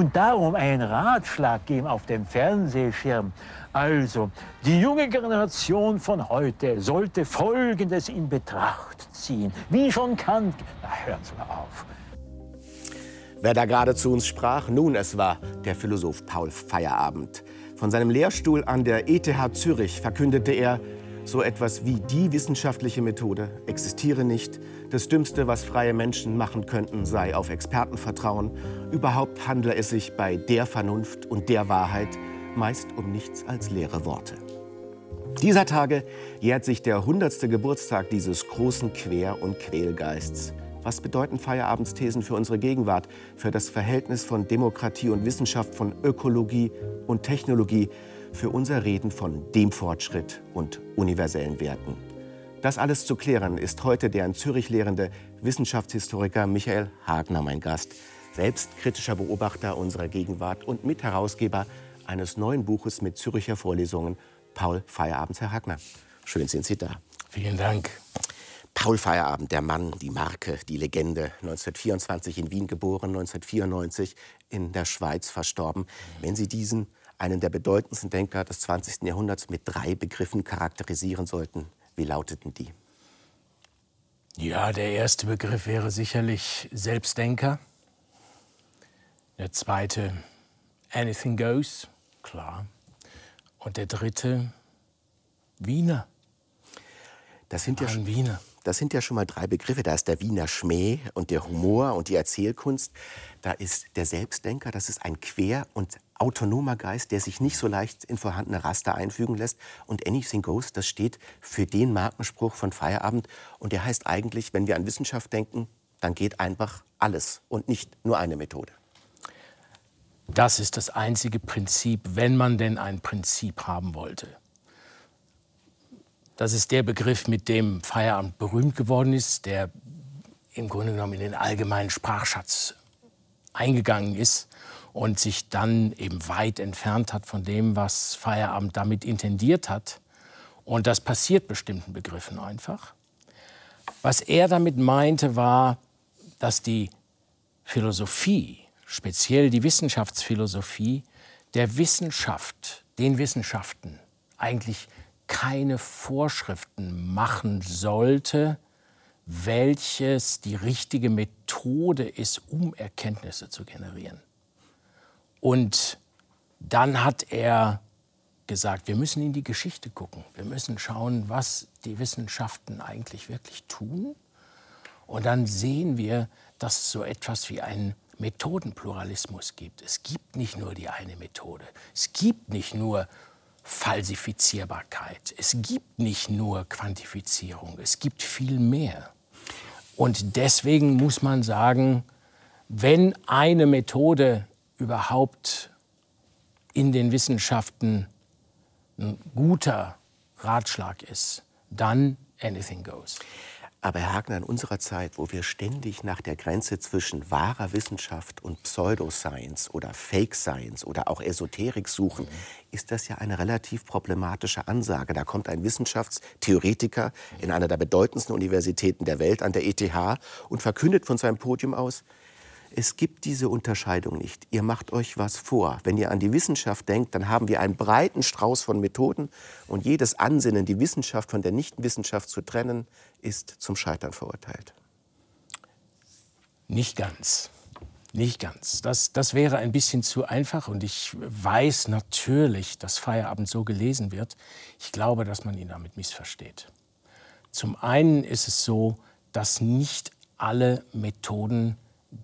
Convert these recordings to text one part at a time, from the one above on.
und darum einen Ratschlag geben auf dem Fernsehschirm. Also, die junge Generation von heute sollte Folgendes in Betracht ziehen. Wie schon Kant. Na, hören Sie mal auf. Wer da gerade zu uns sprach? Nun, es war der Philosoph Paul Feierabend. Von seinem Lehrstuhl an der ETH Zürich verkündete er, so etwas wie die wissenschaftliche Methode existiere nicht. Das Dümmste, was freie Menschen machen könnten, sei auf Experten vertrauen. Überhaupt handle es sich bei der Vernunft und der Wahrheit meist um nichts als leere Worte. Dieser Tage jährt sich der 100. Geburtstag dieses großen Quer- und Quälgeists. Was bedeuten Feierabendsthesen für unsere Gegenwart, für das Verhältnis von Demokratie und Wissenschaft, von Ökologie und Technologie, für unser Reden von dem Fortschritt und universellen Werten? Das alles zu klären ist heute der in Zürich lehrende Wissenschaftshistoriker Michael Hagner mein Gast, selbstkritischer Beobachter unserer Gegenwart und Mitherausgeber eines neuen Buches mit Züricher Vorlesungen, Paul Feierabend, Herr Hagner. Schön sind Sie da. Vielen Dank. Paul Feierabend, der Mann, die Marke, die Legende. 1924 in Wien geboren, 1994 in der Schweiz verstorben. Wenn Sie diesen, einen der bedeutendsten Denker des 20. Jahrhunderts, mit drei Begriffen charakterisieren sollten, wie lauteten die? Ja, der erste Begriff wäre sicherlich Selbstdenker. Der zweite, Anything Goes klar. Und der dritte, Wiener. Das sind, ja, Wiener. Das sind ja schon mal drei Begriffe. Da ist der Wiener Schmäh und der Humor und die Erzählkunst. Da ist der Selbstdenker, das ist ein quer- und autonomer Geist, der sich nicht so leicht in vorhandene Raster einfügen lässt. Und Anything Goes, das steht für den Markenspruch von Feierabend. Und der heißt eigentlich, wenn wir an Wissenschaft denken, dann geht einfach alles und nicht nur eine Methode. Das ist das einzige Prinzip, wenn man denn ein Prinzip haben wollte. Das ist der Begriff, mit dem Feierabend berühmt geworden ist, der im Grunde genommen in den allgemeinen Sprachschatz eingegangen ist und sich dann eben weit entfernt hat von dem, was Feierabend damit intendiert hat. Und das passiert bestimmten Begriffen einfach. Was er damit meinte, war, dass die Philosophie speziell die Wissenschaftsphilosophie, der Wissenschaft, den Wissenschaften eigentlich keine Vorschriften machen sollte, welches die richtige Methode ist, um Erkenntnisse zu generieren. Und dann hat er gesagt, wir müssen in die Geschichte gucken. Wir müssen schauen, was die Wissenschaften eigentlich wirklich tun. Und dann sehen wir, dass es so etwas wie einen Methodenpluralismus gibt. Es gibt nicht nur die eine Methode. Es gibt nicht nur Falsifizierbarkeit. Es gibt nicht nur Quantifizierung. Es gibt viel mehr. Und deswegen muss man sagen, wenn eine Methode überhaupt in den Wissenschaften ein guter Ratschlag ist, dann anything goes. Aber Herr Hagner, in unserer Zeit, wo wir ständig nach der Grenze zwischen wahrer Wissenschaft und Pseudoscience oder Fake Science oder auch Esoterik suchen, mhm. ist das ja eine relativ problematische Ansage. Da kommt ein Wissenschaftstheoretiker in einer der bedeutendsten Universitäten der Welt, an der ETH, und verkündet von seinem Podium aus, es gibt diese Unterscheidung nicht. Ihr macht euch was vor. Wenn ihr an die Wissenschaft denkt, dann haben wir einen breiten Strauß von Methoden und jedes Ansinnen, die Wissenschaft von der Nichtwissenschaft zu trennen, ist zum Scheitern verurteilt. Nicht ganz. Nicht ganz. Das, das wäre ein bisschen zu einfach und ich weiß natürlich, dass Feierabend so gelesen wird. Ich glaube, dass man ihn damit missversteht. Zum einen ist es so, dass nicht alle Methoden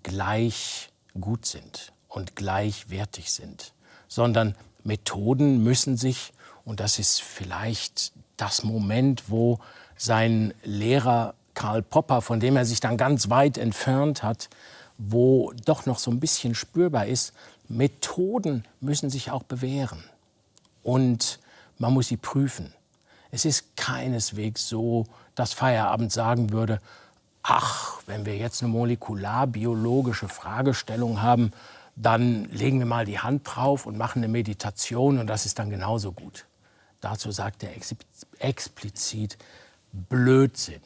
gleich gut sind und gleichwertig sind, sondern Methoden müssen sich, und das ist vielleicht das Moment, wo sein Lehrer Karl Popper, von dem er sich dann ganz weit entfernt hat, wo doch noch so ein bisschen spürbar ist, Methoden müssen sich auch bewähren und man muss sie prüfen. Es ist keineswegs so, dass Feierabend sagen würde, ach, wenn wir jetzt eine molekularbiologische Fragestellung haben, dann legen wir mal die Hand drauf und machen eine Meditation und das ist dann genauso gut. Dazu sagt er explizit Blödsinn,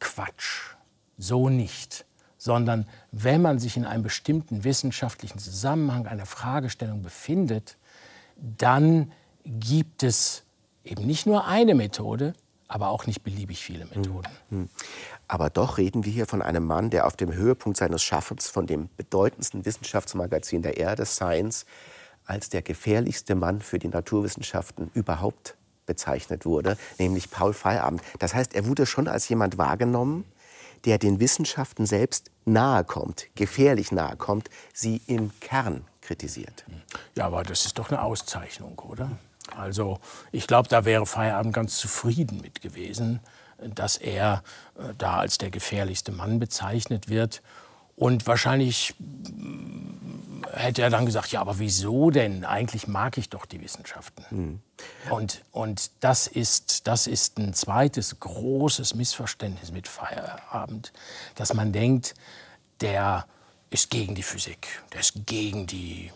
Quatsch, so nicht, sondern wenn man sich in einem bestimmten wissenschaftlichen Zusammenhang einer Fragestellung befindet, dann gibt es eben nicht nur eine Methode, aber auch nicht beliebig viele Methoden. Aber doch reden wir hier von einem Mann, der auf dem Höhepunkt seines Schaffens von dem bedeutendsten Wissenschaftsmagazin der Erde, Science, als der gefährlichste Mann für die Naturwissenschaften überhaupt bezeichnet wurde, nämlich Paul Feyerabend. Das heißt, er wurde schon als jemand wahrgenommen, der den Wissenschaften selbst nahe kommt, gefährlich nahe kommt, sie im Kern kritisiert. Ja, aber das ist doch eine Auszeichnung, oder? Also ich glaube, da wäre Feierabend ganz zufrieden mit gewesen, dass er äh, da als der gefährlichste Mann bezeichnet wird. Und wahrscheinlich mm, hätte er dann gesagt, ja, aber wieso denn? Eigentlich mag ich doch die Wissenschaften. Mhm. Und, und das, ist, das ist ein zweites großes Missverständnis mit Feierabend, dass man denkt, der ist gegen die Physik, der ist gegen die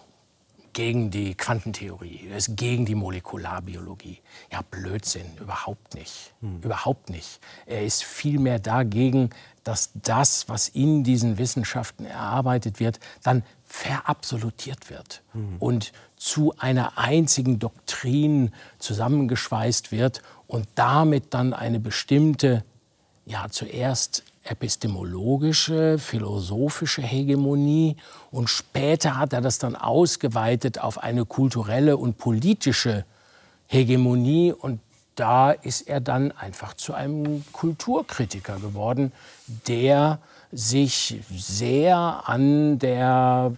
gegen die Quantentheorie, er ist gegen die Molekularbiologie. Ja, Blödsinn, überhaupt nicht. Hm. Überhaupt nicht. Er ist vielmehr dagegen, dass das, was in diesen Wissenschaften erarbeitet wird, dann verabsolutiert wird hm. und zu einer einzigen Doktrin zusammengeschweißt wird und damit dann eine bestimmte, ja, zuerst epistemologische, philosophische Hegemonie und später hat er das dann ausgeweitet auf eine kulturelle und politische Hegemonie und da ist er dann einfach zu einem Kulturkritiker geworden, der sich sehr an der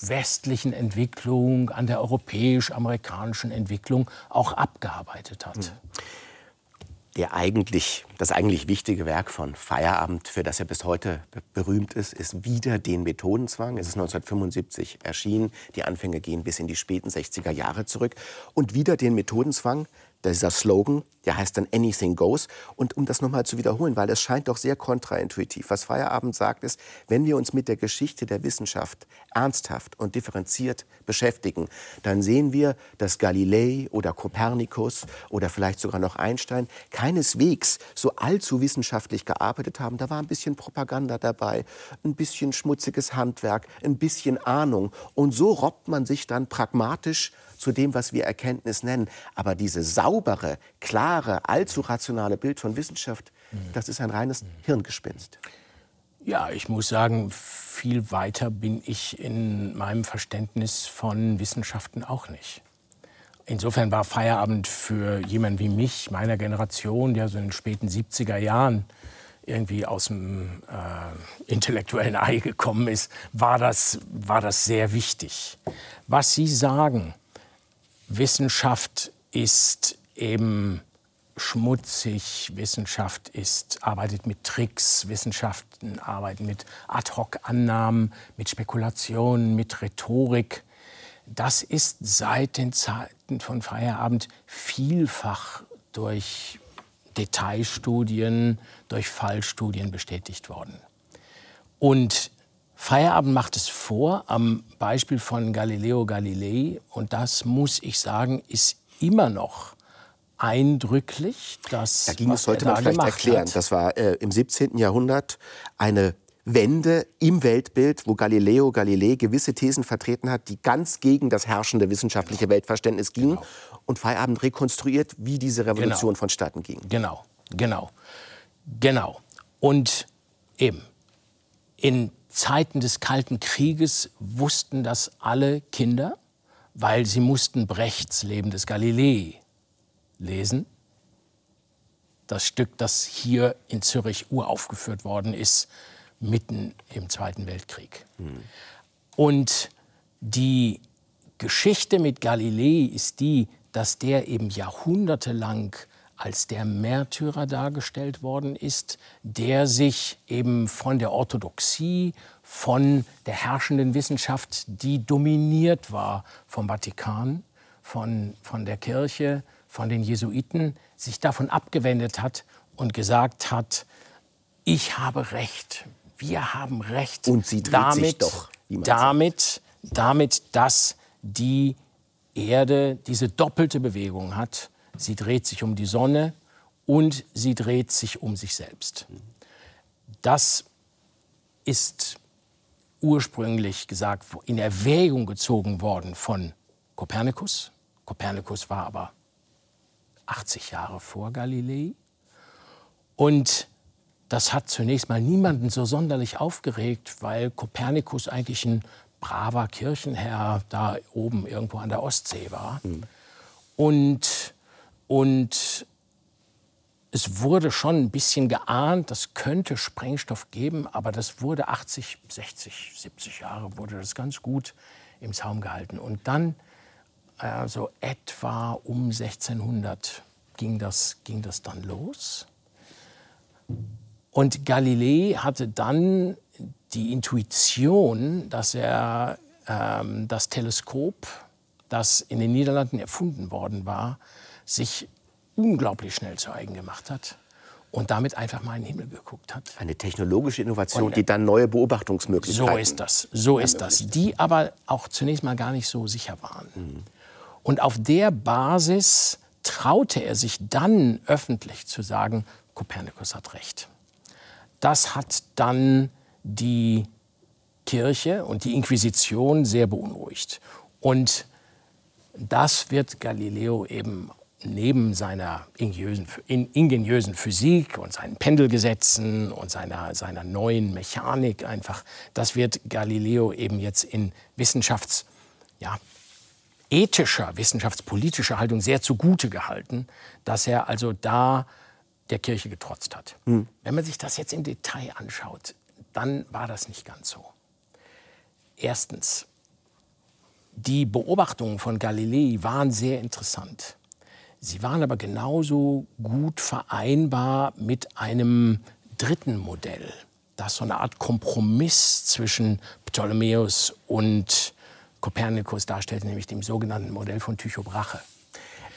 westlichen Entwicklung, an der europäisch-amerikanischen Entwicklung auch abgearbeitet hat. Mhm der eigentlich, das eigentlich wichtige Werk von Feierabend, für das er bis heute berühmt ist, ist wieder den Methodenzwang. Es ist 1975 erschienen. Die Anfänge gehen bis in die späten 60er Jahre zurück. Und wieder den Methodenzwang, dieser Slogan, der heißt dann Anything Goes. Und um das nochmal zu wiederholen, weil es scheint doch sehr kontraintuitiv. Was Feierabend sagt, ist, wenn wir uns mit der Geschichte der Wissenschaft ernsthaft und differenziert beschäftigen, dann sehen wir, dass Galilei oder Kopernikus oder vielleicht sogar noch Einstein keineswegs so allzu wissenschaftlich gearbeitet haben. Da war ein bisschen Propaganda dabei, ein bisschen schmutziges Handwerk, ein bisschen Ahnung. Und so robbt man sich dann pragmatisch zu dem, was wir Erkenntnis nennen. Aber diese saubere, klare, allzu rationale Bild von Wissenschaft, mhm. das ist ein reines mhm. Hirngespinst. Ja, ich muss sagen, viel weiter bin ich in meinem Verständnis von Wissenschaften auch nicht. Insofern war Feierabend für jemanden wie mich, meiner Generation, der so in den späten 70er Jahren irgendwie aus dem äh, intellektuellen Ei gekommen ist, war das, war das sehr wichtig. Was Sie sagen, Wissenschaft ist eben schmutzig, Wissenschaft ist, arbeitet mit Tricks, Wissenschaften arbeiten mit Ad-hoc-Annahmen, mit Spekulationen, mit Rhetorik. Das ist seit den Zeiten von Feierabend vielfach durch Detailstudien, durch Fallstudien bestätigt worden. Und Feierabend macht es vor am Beispiel von Galileo Galilei. Und das, muss ich sagen, ist immer noch eindrücklich. Das, da ging es, sollte man vielleicht erklären. Hat. Das war äh, im 17. Jahrhundert eine Wende im Weltbild, wo Galileo Galilei gewisse Thesen vertreten hat, die ganz gegen das herrschende wissenschaftliche Weltverständnis gingen. Genau. Und Feierabend rekonstruiert, wie diese Revolution genau. vonstatten ging. Genau, genau, genau. Und eben in Zeiten des Kalten Krieges wussten das alle Kinder, weil sie mussten Brechts Leben des Galilei lesen. Das Stück, das hier in Zürich uraufgeführt worden ist, mitten im Zweiten Weltkrieg. Mhm. Und die Geschichte mit Galilei ist die, dass der eben jahrhundertelang als der Märtyrer dargestellt worden ist, der sich eben von der Orthodoxie, von der herrschenden Wissenschaft, die dominiert war vom Vatikan, von, von der Kirche, von den Jesuiten, sich davon abgewendet hat und gesagt hat, ich habe Recht, wir haben Recht. Und sie dreht damit, sich doch, damit, damit, dass die Erde diese doppelte Bewegung hat, Sie dreht sich um die Sonne und sie dreht sich um sich selbst. Das ist ursprünglich gesagt in Erwägung gezogen worden von Kopernikus. Kopernikus war aber 80 Jahre vor Galilei. Und das hat zunächst mal niemanden so sonderlich aufgeregt, weil Kopernikus eigentlich ein braver Kirchenherr da oben irgendwo an der Ostsee war. Mhm. Und, und es wurde schon ein bisschen geahnt, das könnte Sprengstoff geben, aber das wurde 80, 60, 70 Jahre wurde das ganz gut im Zaum gehalten. Und dann, also etwa um 1600, ging das, ging das dann los. Und Galilei hatte dann die Intuition, dass er ähm, das Teleskop, das in den Niederlanden erfunden worden war, sich unglaublich schnell zu eigen gemacht hat und damit einfach mal in den Himmel geguckt hat. Eine technologische Innovation, und, die dann neue Beobachtungsmöglichkeiten. So ist das, so ist das. Die aber auch zunächst mal gar nicht so sicher waren. Mhm. Und auf der Basis traute er sich dann öffentlich zu sagen, Kopernikus hat recht. Das hat dann die Kirche und die Inquisition sehr beunruhigt. Und das wird Galileo eben neben seiner ingeniösen Physik und seinen Pendelgesetzen und seiner, seiner neuen Mechanik einfach, das wird Galileo eben jetzt in Wissenschafts, ja, ethischer, wissenschaftspolitischer Haltung sehr zugute gehalten, dass er also da der Kirche getrotzt hat. Mhm. Wenn man sich das jetzt im Detail anschaut, dann war das nicht ganz so. Erstens, die Beobachtungen von Galilei waren sehr interessant. Sie waren aber genauso gut vereinbar mit einem dritten Modell, das so eine Art Kompromiss zwischen Ptolemäus und Kopernikus darstellte, nämlich dem sogenannten Modell von Tycho Brahe.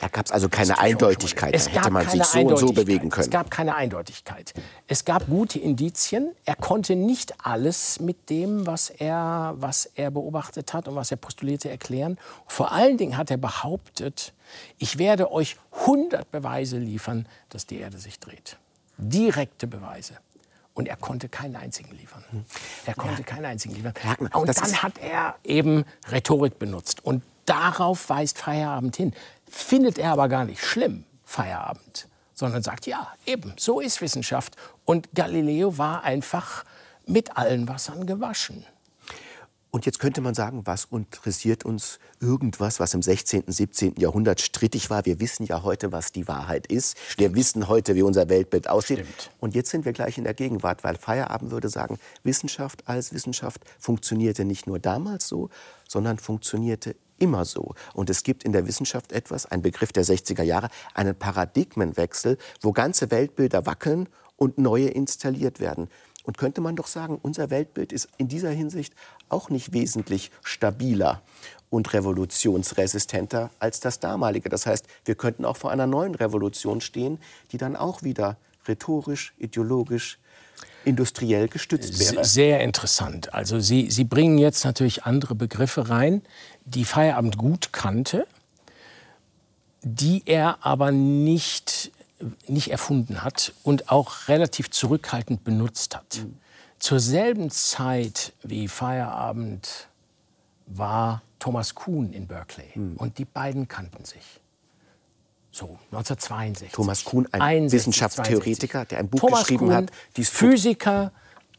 Da gab es also keine Eindeutigkeit. Es da hätte man sich so und so bewegen können. Es gab keine Eindeutigkeit. Es gab gute Indizien. Er konnte nicht alles mit dem, was er, was er beobachtet hat und was er postulierte, erklären. Vor allen Dingen hat er behauptet, ich werde euch 100 Beweise liefern, dass die Erde sich dreht. Direkte Beweise. Und er konnte keinen einzigen liefern. Er konnte ja. keinen einzigen liefern. Und dann hat er eben Rhetorik benutzt. Und darauf weist Feierabend hin findet er aber gar nicht schlimm, Feierabend, sondern sagt, ja, eben, so ist Wissenschaft. Und Galileo war einfach mit allen Wassern gewaschen. Und jetzt könnte man sagen, was interessiert uns irgendwas, was im 16., 17. Jahrhundert strittig war? Wir wissen ja heute, was die Wahrheit ist. Stimmt. Wir wissen heute, wie unser Weltbild aussieht. Stimmt. Und jetzt sind wir gleich in der Gegenwart, weil Feierabend würde sagen, Wissenschaft als Wissenschaft funktionierte nicht nur damals so, sondern funktionierte immer so. Und es gibt in der Wissenschaft etwas, ein Begriff der 60er Jahre, einen Paradigmenwechsel, wo ganze Weltbilder wackeln und neue installiert werden. Und könnte man doch sagen, unser Weltbild ist in dieser Hinsicht auch nicht wesentlich stabiler und revolutionsresistenter als das damalige. Das heißt, wir könnten auch vor einer neuen Revolution stehen, die dann auch wieder rhetorisch, ideologisch, industriell gestützt wäre. Sehr interessant. Also Sie, Sie bringen jetzt natürlich andere Begriffe rein, die Feierabend gut kannte, die er aber nicht, nicht erfunden hat und auch relativ zurückhaltend benutzt hat. Mhm. Zur selben Zeit wie Feierabend war Thomas Kuhn in Berkeley mhm. und die beiden kannten sich. So, 1962. Thomas Kuhn, ein 61, Wissenschaftstheoretiker, 62. der ein Buch Thomas geschrieben Kuhn, hat. Physiker,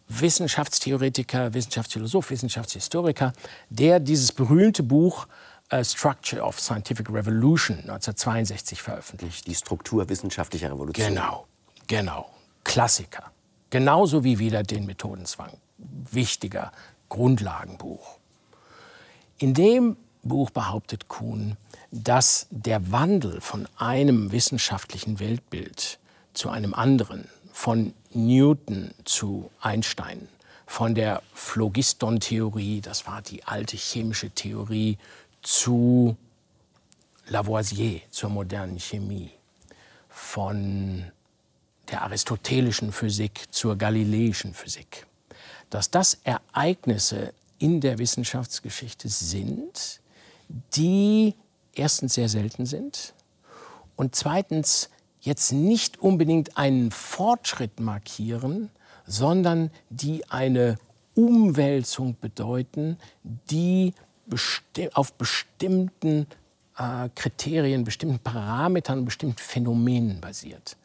Wissenschaftstheoretiker, Wissenschaftsphilosoph, Wissenschaftshistoriker, der dieses berühmte Buch uh, Structure of Scientific Revolution 1962 veröffentlicht. Die Struktur wissenschaftlicher Revolution. Genau, genau. Klassiker. Genauso wie wieder den Methodenzwang. Wichtiger Grundlagenbuch. In dem Buch behauptet Kuhn, dass der Wandel von einem wissenschaftlichen Weltbild zu einem anderen, von Newton zu Einstein, von der Phlogiston-Theorie, das war die alte chemische Theorie, zu Lavoisier, zur modernen Chemie, von der aristotelischen Physik zur galileischen Physik, dass das Ereignisse in der Wissenschaftsgeschichte sind, die erstens sehr selten sind und zweitens jetzt nicht unbedingt einen Fortschritt markieren, sondern die eine Umwälzung bedeuten, die besti auf bestimmten äh, Kriterien, bestimmten Parametern, bestimmten Phänomenen basiert.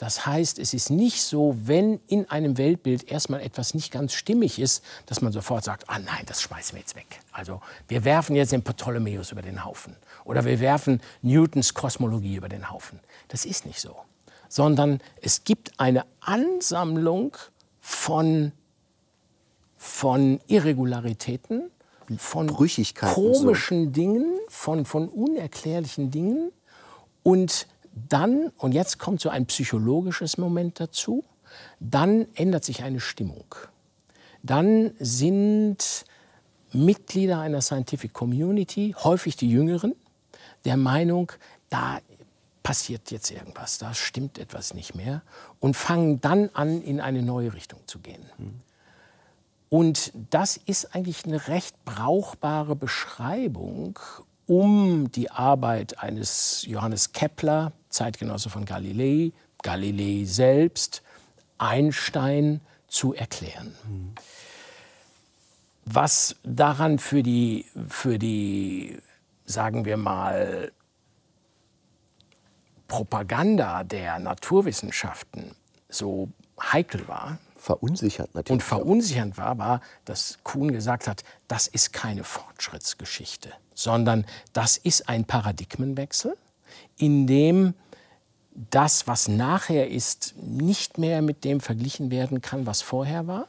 Das heißt, es ist nicht so, wenn in einem Weltbild erstmal etwas nicht ganz stimmig ist, dass man sofort sagt, ah nein, das schmeißen wir jetzt weg. Also wir werfen jetzt den Ptolemäus über den Haufen oder wir werfen Newtons Kosmologie über den Haufen. Das ist nicht so, sondern es gibt eine Ansammlung von, von Irregularitäten, von komischen so. Dingen, von, von unerklärlichen Dingen und dann, und jetzt kommt so ein psychologisches Moment dazu, dann ändert sich eine Stimmung. Dann sind Mitglieder einer Scientific Community, häufig die Jüngeren, der Meinung, da passiert jetzt irgendwas, da stimmt etwas nicht mehr und fangen dann an, in eine neue Richtung zu gehen. Und das ist eigentlich eine recht brauchbare Beschreibung, um die Arbeit eines Johannes Kepler, Zeitgenosse von Galilei, Galilei selbst, Einstein zu erklären. Was daran für die, für die, sagen wir mal, Propaganda der Naturwissenschaften so heikel war, verunsichert natürlich. Und verunsichernd war, war, dass Kuhn gesagt hat, das ist keine Fortschrittsgeschichte, sondern das ist ein Paradigmenwechsel, in dem das, was nachher ist, nicht mehr mit dem verglichen werden kann, was vorher war.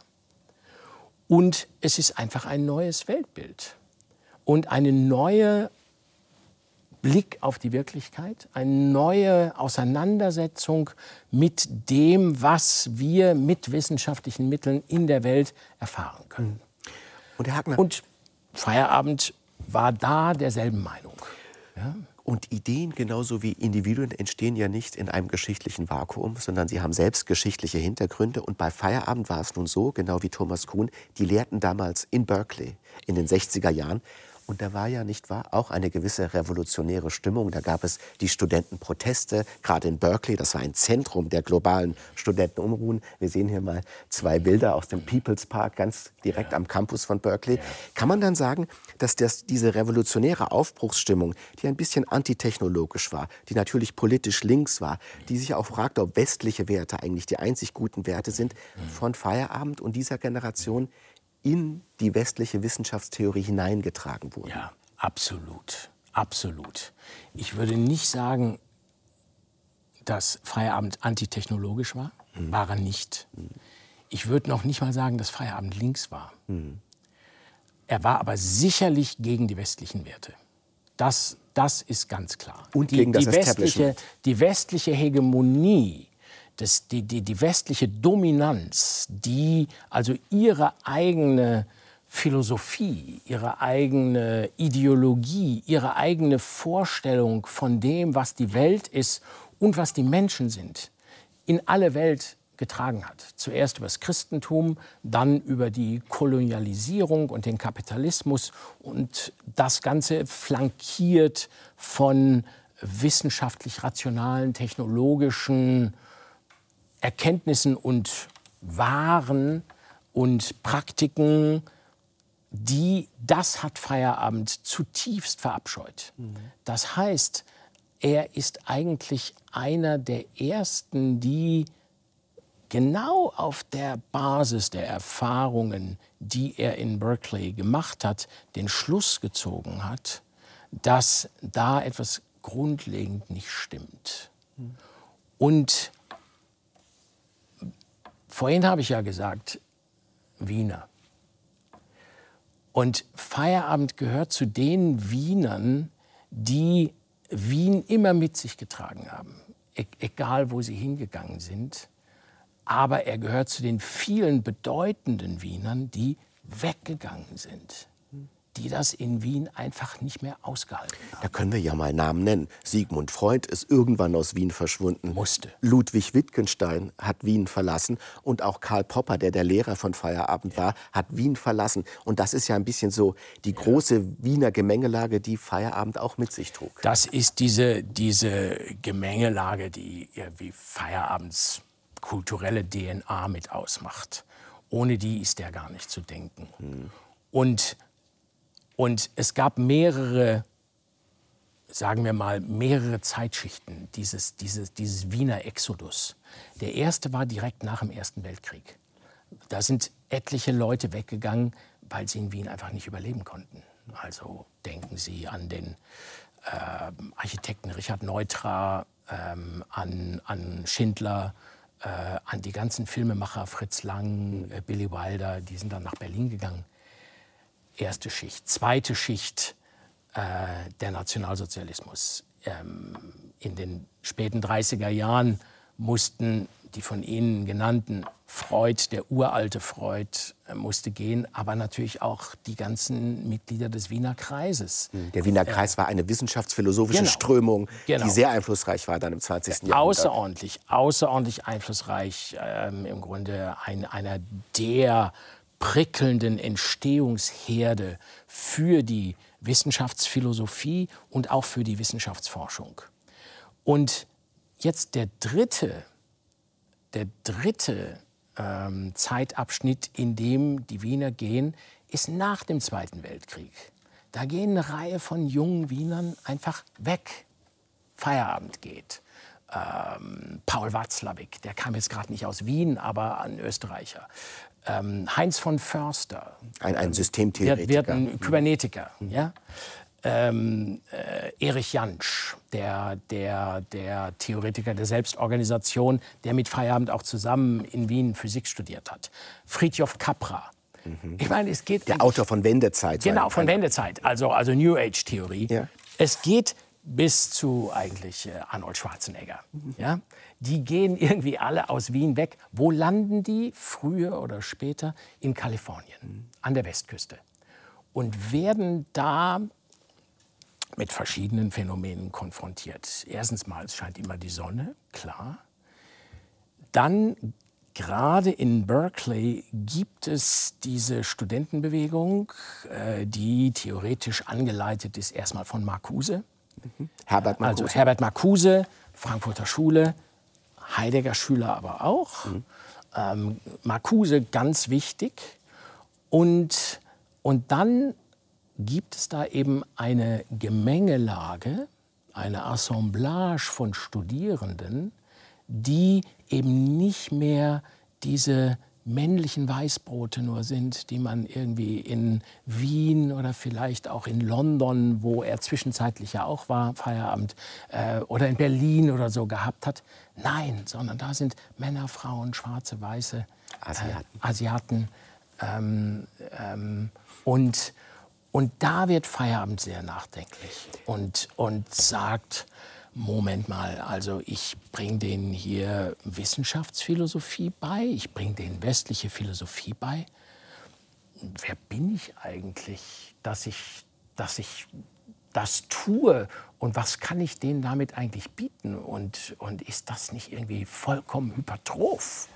Und es ist einfach ein neues Weltbild und eine neue Blick auf die Wirklichkeit, eine neue Auseinandersetzung mit dem, was wir mit wissenschaftlichen Mitteln in der Welt erfahren können. Und, Herr Hackner, Und Feierabend war da derselben Meinung. Ja? Und Ideen genauso wie Individuen entstehen ja nicht in einem geschichtlichen Vakuum, sondern sie haben selbst geschichtliche Hintergründe. Und bei Feierabend war es nun so, genau wie Thomas Kuhn, die lehrten damals in Berkeley in den 60er Jahren. Und da war ja, nicht wahr, auch eine gewisse revolutionäre Stimmung. Da gab es die Studentenproteste, gerade in Berkeley. Das war ein Zentrum der globalen Studentenunruhen. Wir sehen hier mal zwei Bilder aus dem People's Park, ganz direkt ja. am Campus von Berkeley. Ja. Kann man dann sagen, dass das, diese revolutionäre Aufbruchsstimmung, die ein bisschen antitechnologisch war, die natürlich politisch links war, die sich auch fragte, ob westliche Werte eigentlich die einzig guten Werte sind, mhm. von Feierabend und dieser Generation in die westliche Wissenschaftstheorie hineingetragen wurden. Ja, absolut. Absolut. Ich würde nicht sagen, dass Feierabend antitechnologisch war. Mhm. War er nicht. Mhm. Ich würde noch nicht mal sagen, dass Feierabend links war. Mhm. Er war aber sicherlich gegen die westlichen Werte. Das, das ist ganz klar. Und die, gegen das die westliche, die westliche Hegemonie das, die, die, die westliche Dominanz, die also ihre eigene Philosophie, ihre eigene Ideologie, ihre eigene Vorstellung von dem, was die Welt ist und was die Menschen sind, in alle Welt getragen hat. Zuerst über das Christentum, dann über die Kolonialisierung und den Kapitalismus und das Ganze flankiert von wissenschaftlich rationalen, technologischen Erkenntnissen und Waren und Praktiken, die, das hat Feierabend zutiefst verabscheut. Mhm. Das heißt, er ist eigentlich einer der Ersten, die genau auf der Basis der Erfahrungen, die er in Berkeley gemacht hat, den Schluss gezogen hat, dass da etwas grundlegend nicht stimmt. Mhm. Und Vorhin habe ich ja gesagt, Wiener. Und Feierabend gehört zu den Wienern, die Wien immer mit sich getragen haben, e egal wo sie hingegangen sind. Aber er gehört zu den vielen bedeutenden Wienern, die weggegangen sind die das in Wien einfach nicht mehr ausgehalten haben. Da können wir ja mal Namen nennen. Sigmund Freud ist irgendwann aus Wien verschwunden. Musste. Ludwig Wittgenstein hat Wien verlassen und auch Karl Popper, der der Lehrer von Feierabend ja. war, hat Wien verlassen. Und das ist ja ein bisschen so die große Wiener Gemengelage, die Feierabend auch mit sich trug. Das ist diese, diese Gemengelage, die irgendwie Feierabends kulturelle DNA mit ausmacht. ohne die ist der gar nicht zu denken. Mhm. Und, und es gab mehrere, sagen wir mal, mehrere Zeitschichten dieses, dieses, dieses Wiener Exodus. Der erste war direkt nach dem Ersten Weltkrieg. Da sind etliche Leute weggegangen, weil sie in Wien einfach nicht überleben konnten. Also denken Sie an den äh, Architekten Richard Neutra, ähm, an, an Schindler, äh, an die ganzen Filmemacher, Fritz Lang, äh, Billy Wilder, die sind dann nach Berlin gegangen. Erste Schicht. Zweite Schicht, äh, der Nationalsozialismus. Ähm, in den späten 30er Jahren mussten die von Ihnen genannten Freud, der uralte Freud, äh, musste gehen, aber natürlich auch die ganzen Mitglieder des Wiener Kreises. Hm, der Wiener Kreis äh, war eine wissenschaftsphilosophische genau, Strömung, genau. die sehr einflussreich war dann im 20. Jahrhundert. Außerordentlich, außerordentlich einflussreich. Ähm, Im Grunde ein, einer der prickelnden Entstehungsherde für die Wissenschaftsphilosophie und auch für die Wissenschaftsforschung. Und jetzt der dritte der dritte ähm, Zeitabschnitt, in dem die Wiener gehen, ist nach dem Zweiten Weltkrieg. Da gehen eine Reihe von jungen Wienern einfach weg. Feierabend geht. Ähm, Paul Watzlawick, der kam jetzt gerade nicht aus Wien, aber ein Österreicher. Ähm, Heinz von Förster. Ein, ein Systemtheoretiker. Wird, wird ein Kybernetiker. Mhm. Ja? ähm, äh, Erich Jansch, der, der, der Theoretiker der Selbstorganisation, der mit Feierabend auch zusammen in Wien Physik studiert hat. Friedjof Capra. Mhm. Ich meine, es geht. Der Autor von Wendezeit. Genau, von Wendezeit, also, also New Age-Theorie. Ja. Es geht bis zu eigentlich äh, Arnold Schwarzenegger. Ja? Die gehen irgendwie alle aus Wien weg. Wo landen die? Früher oder später in Kalifornien, an der Westküste. Und werden da mit verschiedenen Phänomenen konfrontiert. Erstens mal, es scheint immer die Sonne, klar. Dann gerade in Berkeley gibt es diese Studentenbewegung, äh, die theoretisch angeleitet ist erstmal von Marcuse. Mhm. Herbert Marcuse. Also Herbert Marcuse, Frankfurter Schule, Heidegger Schüler aber auch. Mhm. Ähm, Marcuse ganz wichtig. Und, und dann gibt es da eben eine Gemengelage, eine Assemblage von Studierenden, die eben nicht mehr diese männlichen Weißbrote nur sind, die man irgendwie in Wien oder vielleicht auch in London, wo er zwischenzeitlich ja auch war, Feierabend, äh, oder in Berlin oder so gehabt hat. Nein, sondern da sind Männer, Frauen, Schwarze, Weiße, Asiaten. Äh, Asiaten ähm, ähm, und und da wird Feierabend sehr nachdenklich und, und sagt, Moment mal, also ich bringe denen hier Wissenschaftsphilosophie bei, ich bringe denen westliche Philosophie bei. Wer bin ich eigentlich, dass ich, dass ich das tue und was kann ich denen damit eigentlich bieten und, und ist das nicht irgendwie vollkommen hypertroph?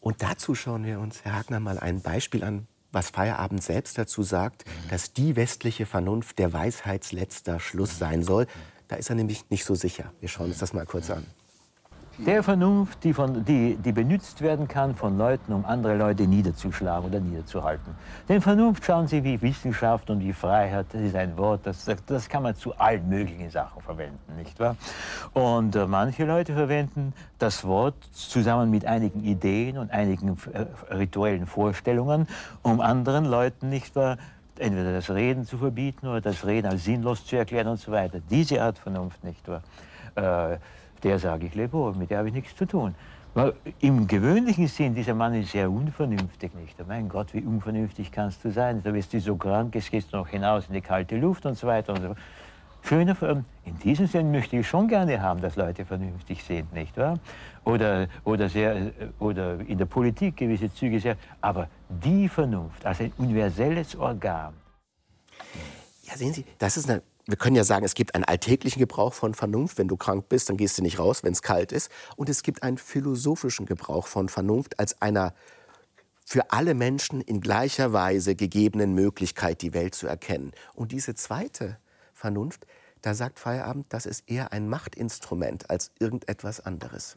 Und dazu schauen wir uns, Herr Hagner, mal ein Beispiel an, was Feierabend selbst dazu sagt, dass die westliche Vernunft der Weisheitsletzter Schluss sein soll. Da ist er nämlich nicht so sicher. Wir schauen uns das mal kurz an. Der Vernunft, die, von, die, die benutzt werden kann von Leuten, um andere Leute niederzuschlagen oder niederzuhalten. Denn Vernunft, schauen Sie, wie Wissenschaft und wie Freiheit, das ist ein Wort, das, das kann man zu allen möglichen Sachen verwenden, nicht wahr? Und äh, manche Leute verwenden das Wort zusammen mit einigen Ideen und einigen äh, rituellen Vorstellungen, um anderen Leuten, nicht wahr, entweder das Reden zu verbieten oder das Reden als sinnlos zu erklären und so weiter. Diese Art Vernunft, nicht wahr? Äh, der sage ich Lebo, mit der habe ich nichts zu tun. Weil Im gewöhnlichen Sinn, dieser Mann ist sehr unvernünftig, nicht? Mein Gott, wie unvernünftig kannst du sein? Da bist du so krank, gehst du noch hinaus in die kalte Luft und so weiter und so Schöner, in diesem Sinn möchte ich schon gerne haben, dass Leute vernünftig sind, nicht wahr? Oder, oder, sehr, oder in der Politik gewisse Züge sehr, aber die Vernunft als ein universelles Organ. Ja, sehen Sie, das ist eine wir können ja sagen, es gibt einen alltäglichen Gebrauch von Vernunft. Wenn du krank bist, dann gehst du nicht raus, wenn es kalt ist. Und es gibt einen philosophischen Gebrauch von Vernunft als einer für alle Menschen in gleicher Weise gegebenen Möglichkeit, die Welt zu erkennen. Und diese zweite Vernunft, da sagt Feierabend, das ist eher ein Machtinstrument als irgendetwas anderes.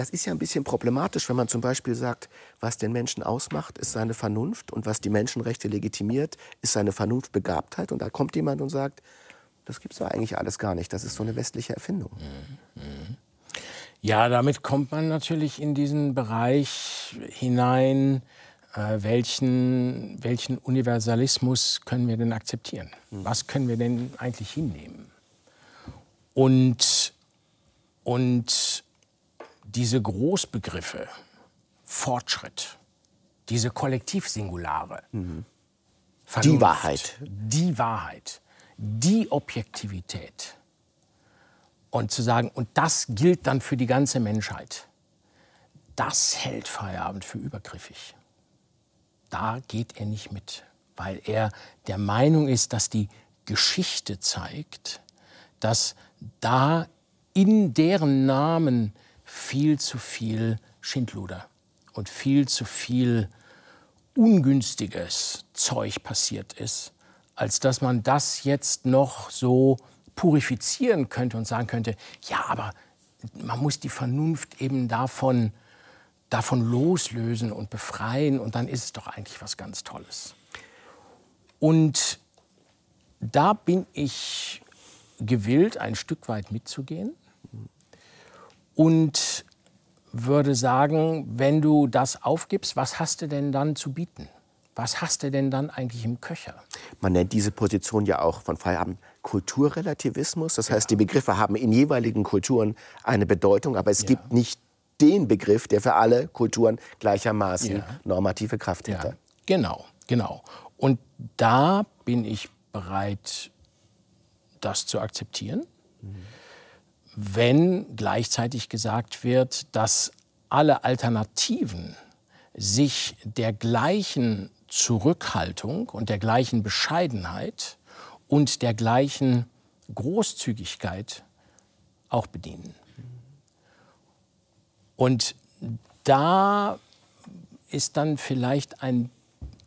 Das ist ja ein bisschen problematisch, wenn man zum Beispiel sagt, was den Menschen ausmacht, ist seine Vernunft und was die Menschenrechte legitimiert, ist seine Vernunftbegabtheit. Und da kommt jemand und sagt, das gibt es doch eigentlich alles gar nicht. Das ist so eine westliche Erfindung. Ja, damit kommt man natürlich in diesen Bereich hinein, äh, welchen, welchen Universalismus können wir denn akzeptieren? Was können wir denn eigentlich hinnehmen? Und, und diese Großbegriffe, Fortschritt, diese Kollektivsingulare, Mhm. Vernunft, Die Wahrheit. die Wahrheit, die Objektivität. Und zu sagen, und das gilt dann für die ganze Menschheit, das hält Feierabend für übergriffig. Da geht er nicht mit, weil er der Meinung ist, dass die Geschichte zeigt, dass da in deren Namen viel zu viel Schindluder und viel zu viel ungünstiges Zeug passiert ist, als dass man das jetzt noch so purifizieren könnte und sagen könnte, ja, aber man muss die Vernunft eben davon, davon loslösen und befreien und dann ist es doch eigentlich was ganz Tolles. Und da bin ich gewillt, ein Stück weit mitzugehen und würde sagen, wenn du das aufgibst, was hast du denn dann zu bieten? Was hast du denn dann eigentlich im Köcher? Man nennt diese Position ja auch von Feierabend Kulturrelativismus. Das heißt, die Begriffe haben in jeweiligen Kulturen eine Bedeutung, aber es Ja. gibt nicht den Begriff, der für alle Kulturen gleichermaßen Ja. normative Kraft hätte. Genau, genau. Und da bin ich bereit, das zu akzeptieren, wenn gleichzeitig gesagt wird, dass alle Alternativen sich der gleichen Zurückhaltung und der gleichen Bescheidenheit und der gleichen Großzügigkeit auch bedienen. Und da ist dann vielleicht ein,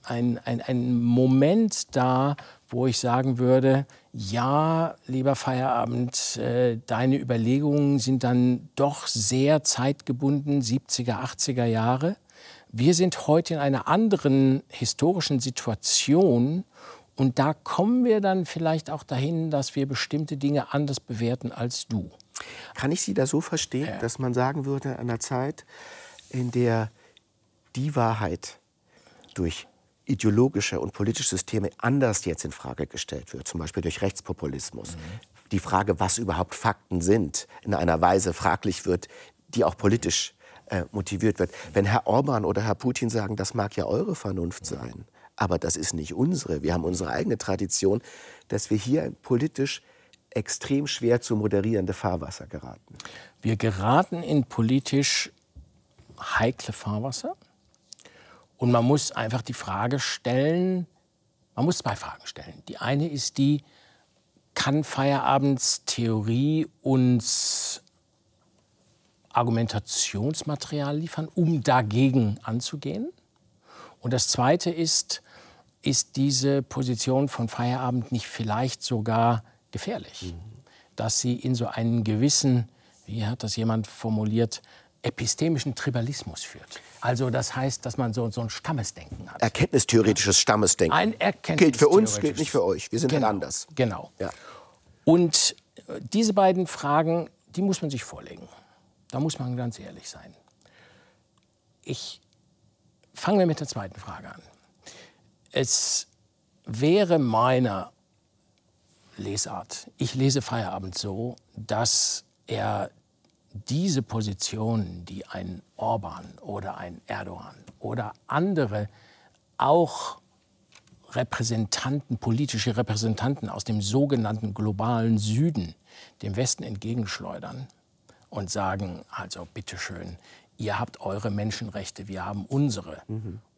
ein, ein, ein Moment da, wo ich sagen würde, ja, lieber Feierabend, äh, deine Überlegungen sind dann doch sehr zeitgebunden, 70er, 80er Jahre. Wir sind heute in einer anderen historischen Situation und da kommen wir dann vielleicht auch dahin, dass wir bestimmte Dinge anders bewerten als du. Kann ich Sie da so verstehen, dass man sagen würde, in einer Zeit, in der die Wahrheit durch ideologische und politische Systeme anders jetzt in Frage gestellt wird, zum Beispiel durch Rechtspopulismus, die Frage, was überhaupt Fakten sind, in einer Weise fraglich wird, die auch politisch äh, motiviert wird. Wenn Herr Orban oder Herr Putin sagen, das mag ja eure Vernunft sein, aber das ist nicht unsere, wir haben unsere eigene Tradition, dass wir hier politisch extrem schwer zu moderierende Fahrwasser geraten. Wir geraten in politisch heikle Fahrwasser. Und man muss einfach die Frage stellen, man muss zwei Fragen stellen. Die eine ist die, kann Feierabendstheorie uns Argumentationsmaterial liefern, um dagegen anzugehen? Und das zweite ist, ist diese Position von Feierabend nicht vielleicht sogar gefährlich? Dass sie in so einen gewissen, wie hat das jemand formuliert, epistemischen Tribalismus führt. Also das heißt, dass man so, so ein Stammesdenken hat. Erkenntnistheoretisches Stammesdenken. Ein gilt für uns, gilt nicht für euch. Wir sind genau, halt anders. Genau. Ja. Und äh, diese beiden Fragen, die muss man sich vorlegen. Da muss man ganz ehrlich sein. Ich fange wir mit der zweiten Frage an. Es wäre meiner Lesart, ich lese Feierabend so, dass er diese Positionen, die ein Orban oder ein Erdogan oder andere auch Repräsentanten, politische Repräsentanten aus dem sogenannten globalen Süden dem Westen entgegenschleudern und sagen, also bitteschön, ihr habt eure Menschenrechte, wir haben unsere.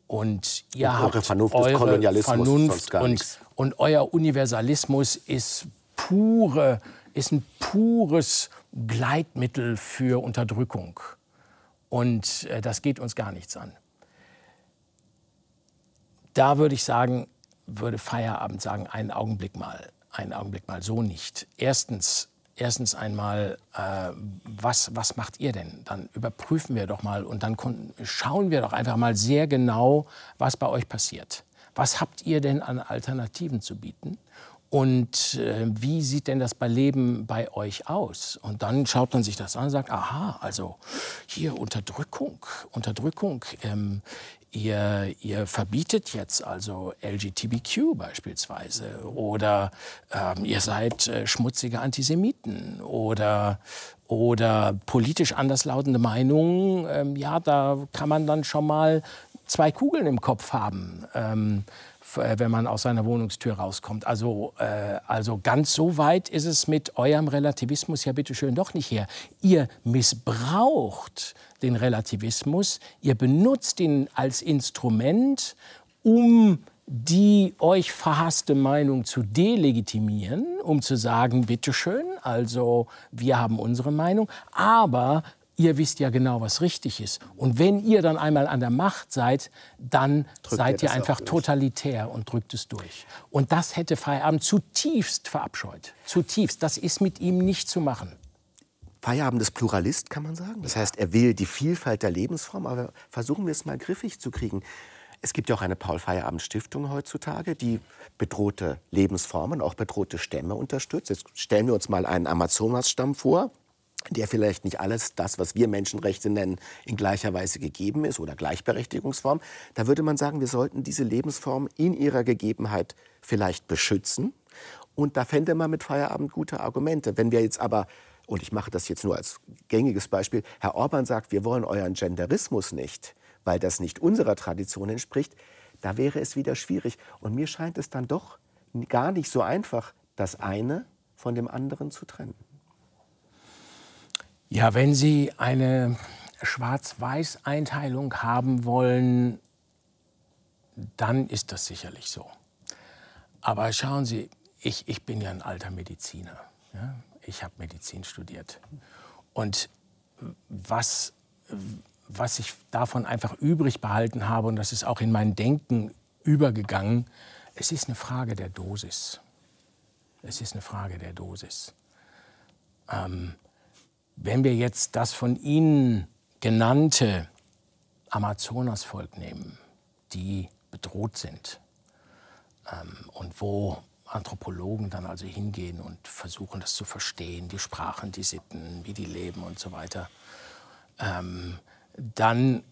Und ihr Und eure habt Vernunft eure Kolonialismus, Vernunft sonst gar und, und euer Universalismus ist pure, ist ein pures Gleitmittel für Unterdrückung. Und äh, das geht uns gar nichts an. Da würde ich sagen, würde Feierabend sagen, einen Augenblick mal, einen Augenblick mal so nicht. Erstens, erstens einmal, äh, was, was macht ihr denn? Dann überprüfen wir doch mal und dann schauen wir doch einfach mal sehr genau, was bei euch passiert. Was habt ihr denn an Alternativen zu bieten? Und äh, wie sieht denn das bei Leben bei euch aus? Und dann schaut man sich das an und sagt, aha, also hier Unterdrückung, Unterdrückung. Ähm, ihr, ihr verbietet jetzt also LGTBQ beispielsweise oder ähm, ihr seid äh, schmutzige Antisemiten oder, oder politisch anderslautende Meinungen. Ähm, ja, da kann man dann schon mal zwei Kugeln im Kopf haben. Ähm, äh, wenn man aus seiner Wohnungstür rauskommt. Also, äh, also ganz so weit ist es mit eurem Relativismus ja bitteschön doch nicht her. Ihr missbraucht den Relativismus, ihr benutzt ihn als Instrument, um die euch verhasste Meinung zu delegitimieren, um zu sagen, bitteschön, also wir haben unsere Meinung, aber ihr wisst ja genau, was richtig ist. Und wenn ihr dann einmal an der Macht seid, dann drückt seid ihr einfach totalitär und drückt es durch. Und das hätte Feierabend zutiefst verabscheut. Zutiefst. Das ist mit ihm nicht zu machen. Feierabend ist Pluralist, kann man sagen. Das heißt, er will die Vielfalt der Lebensform, aber versuchen wir es mal griffig zu kriegen. Es gibt ja auch eine Paul-Feierabend-Stiftung heutzutage, die bedrohte Lebensformen, auch bedrohte Stämme unterstützt. Jetzt stellen wir uns mal einen Amazonas-Stamm vor, der vielleicht nicht alles das, was wir Menschenrechte nennen, in gleicher Weise gegeben ist oder Gleichberechtigungsform, da würde man sagen, wir sollten diese Lebensform in ihrer Gegebenheit vielleicht beschützen. Und da fände man mit Feierabend gute Argumente. Wenn wir jetzt aber, und ich mache das jetzt nur als gängiges Beispiel, Herr Orban sagt, wir wollen euren Genderismus nicht, weil das nicht unserer Tradition entspricht, da wäre es wieder schwierig. Und mir scheint es dann doch gar nicht so einfach, das eine von dem anderen zu trennen. Ja, wenn Sie eine Schwarz-Weiß-Einteilung haben wollen, dann ist das sicherlich so. Aber schauen Sie, ich, ich bin ja ein alter Mediziner. Ja? Ich habe Medizin studiert. Und was, was ich davon einfach übrig behalten habe, und das ist auch in mein Denken übergegangen, es ist eine Frage der Dosis. Es ist eine Frage der Dosis. Ähm, wenn wir jetzt das von Ihnen genannte Amazonasvolk nehmen, die bedroht sind ähm, und wo Anthropologen dann also hingehen und versuchen, das zu verstehen, die Sprachen, die Sitten, wie die leben und so weiter, ähm, dann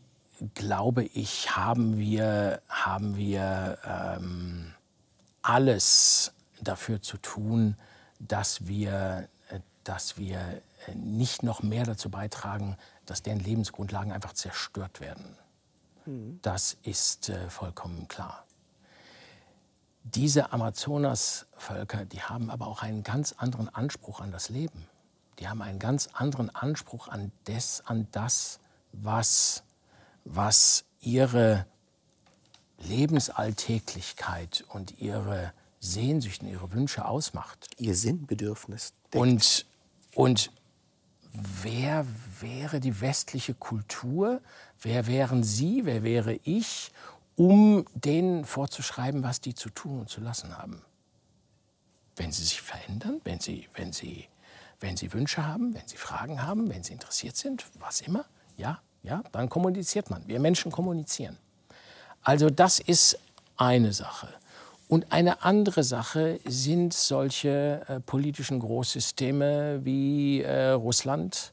glaube ich, haben wir, haben wir ähm, alles dafür zu tun, dass wir, äh, dass wir nicht noch mehr dazu beitragen, dass deren Lebensgrundlagen einfach zerstört werden. Mhm. Das ist äh, vollkommen klar. Diese Amazonasvölker, die haben aber auch einen ganz anderen Anspruch an das Leben. Die haben einen ganz anderen Anspruch an das, an das was, was ihre Lebensalltäglichkeit und ihre Sehnsüchte, ihre Wünsche ausmacht. Ihr Sinnbedürfnis. Und, und wer wäre die westliche Kultur, wer wären Sie, wer wäre ich, um denen vorzuschreiben, was die zu tun und zu lassen haben. Wenn sie sich verändern, wenn sie, wenn sie, wenn sie Wünsche haben, wenn sie Fragen haben, wenn sie interessiert sind, was immer, ja, ja, dann kommuniziert man. Wir Menschen kommunizieren. Also das ist eine Sache. Und eine andere Sache sind solche äh, politischen Großsysteme wie äh, Russland,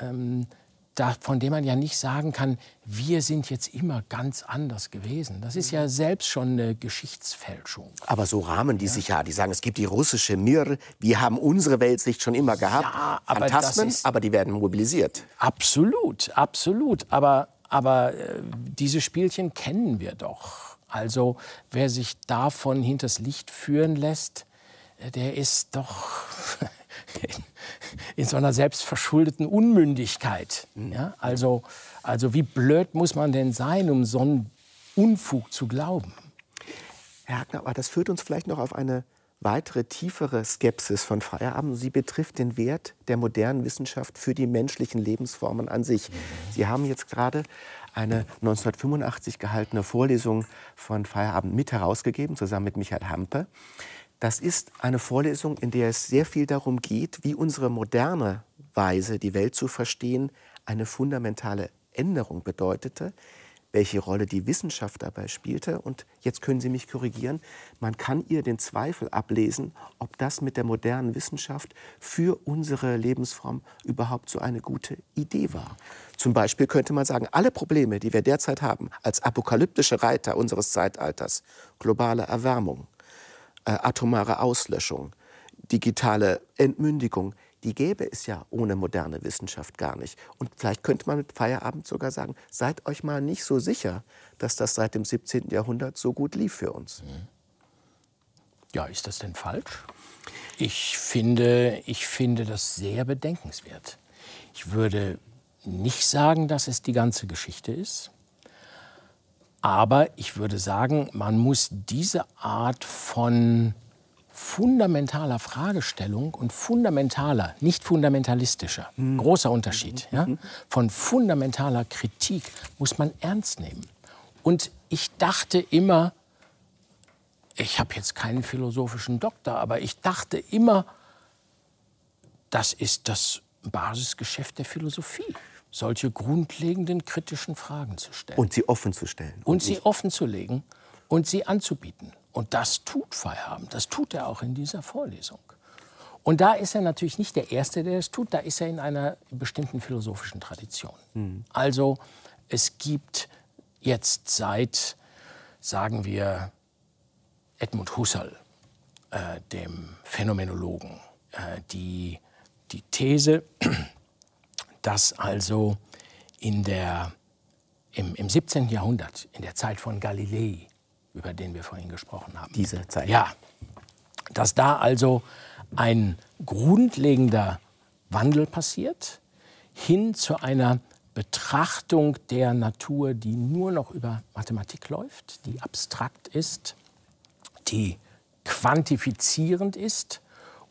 ähm, da, von dem man ja nicht sagen kann, wir sind jetzt immer ganz anders gewesen. Das ist ja selbst schon eine Geschichtsfälschung. Aber so rahmen die ja. sich ja. Die sagen, es gibt die russische Mir, wir haben unsere Weltsicht schon immer gehabt. Ja, aber Phantasmen, aber die werden mobilisiert. Absolut, absolut. Aber, aber äh, diese Spielchen kennen wir doch. Also wer sich davon hinters Licht führen lässt, äh, der ist doch in so einer selbstverschuldeten Unmündigkeit. Ja? Also, also wie blöd muss man denn sein, um so einen Unfug zu glauben? Herr Hackner, aber das führt uns vielleicht noch auf eine weitere tiefere Skepsis von Feierabend. Sie betrifft den Wert der modernen Wissenschaft für die menschlichen Lebensformen an sich. Sie haben jetzt gerade eine 1985 gehaltene Vorlesung von Feierabend mit herausgegeben, zusammen mit Michael Hampe. Das ist eine Vorlesung, in der es sehr viel darum geht, wie unsere moderne Weise, die Welt zu verstehen, eine fundamentale Änderung bedeutete, welche Rolle die Wissenschaft dabei spielte. Und jetzt können Sie mich korrigieren, man kann ihr den Zweifel ablesen, ob das mit der modernen Wissenschaft für unsere Lebensform überhaupt so eine gute Idee war. Zum Beispiel könnte man sagen, alle Probleme, die wir derzeit haben, als apokalyptische Reiter unseres Zeitalters, globale Erwärmung, äh, atomare Auslöschung, digitale Entmündigung, die gäbe es ja ohne moderne Wissenschaft gar nicht. Und vielleicht könnte man mit Feierabend sogar sagen, seid euch mal nicht so sicher, dass das seit dem 17. Jahrhundert so gut lief für uns. Mhm. Ja, ist das denn falsch? Ich finde, ich finde das sehr bedenkenswert. Ich würde nicht sagen, dass es die ganze Geschichte ist. Aber ich würde sagen, man muss diese Art von fundamentaler Fragestellung und fundamentaler, nicht fundamentalistischer, mhm. großer Unterschied, ja, von fundamentaler Kritik muss man ernst nehmen. Und ich dachte immer, ich habe jetzt keinen philosophischen Doktor, aber ich dachte immer, das ist das Basisgeschäft der Philosophie, solche grundlegenden kritischen Fragen zu stellen. Und sie offen zu stellen. Und, und sie offen zu legen und sie anzubieten. Und das tut Feierabend, das tut er auch in dieser Vorlesung. Und da ist er natürlich nicht der Erste, der das tut, da ist er in einer bestimmten philosophischen Tradition. Mhm. Also es gibt jetzt seit, sagen wir, Edmund Husserl, äh, dem Phänomenologen, äh, die, die These, dass also in der, im, im 17. Jahrhundert, in der Zeit von Galilei, über den wir vorhin gesprochen haben. Diese Zeit. Ja. Dass da also ein grundlegender Wandel passiert hin zu einer Betrachtung der Natur, die nur noch über Mathematik läuft, die abstrakt ist, die quantifizierend ist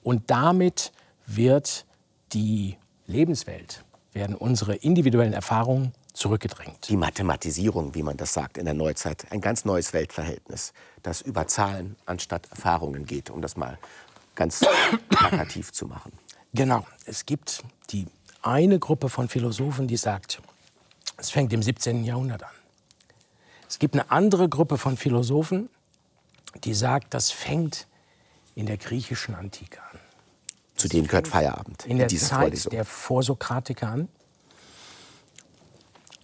und damit wird die Lebenswelt, werden unsere individuellen Erfahrungen zurückgedrängt. Die Mathematisierung, wie man das sagt in der Neuzeit, ein ganz neues Weltverhältnis, das über Zahlen anstatt Erfahrungen geht, um das mal ganz plakativ zu machen. Genau. Es gibt die eine Gruppe von Philosophen, die sagt, es fängt im 17. Jahrhundert an. Es gibt eine andere Gruppe von Philosophen, die sagt, das fängt in der griechischen Antike an. Zu denen gehört Feierabend. In der in Zeit Vorlesung. der Vorsokratiker an.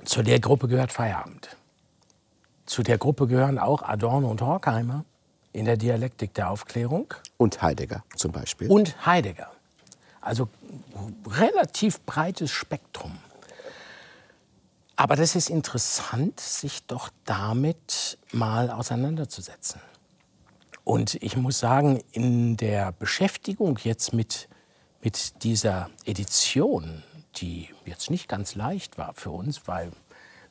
Zu der Gruppe gehört Feierabend. Zu der Gruppe gehören auch Adorno und Horkheimer in der Dialektik der Aufklärung. Und Heidegger zum Beispiel. Und Heidegger. Also relativ breites Spektrum. Aber das ist interessant, sich doch damit mal auseinanderzusetzen. Und ich muss sagen, in der Beschäftigung jetzt mit, mit dieser Edition die jetzt nicht ganz leicht war für uns, weil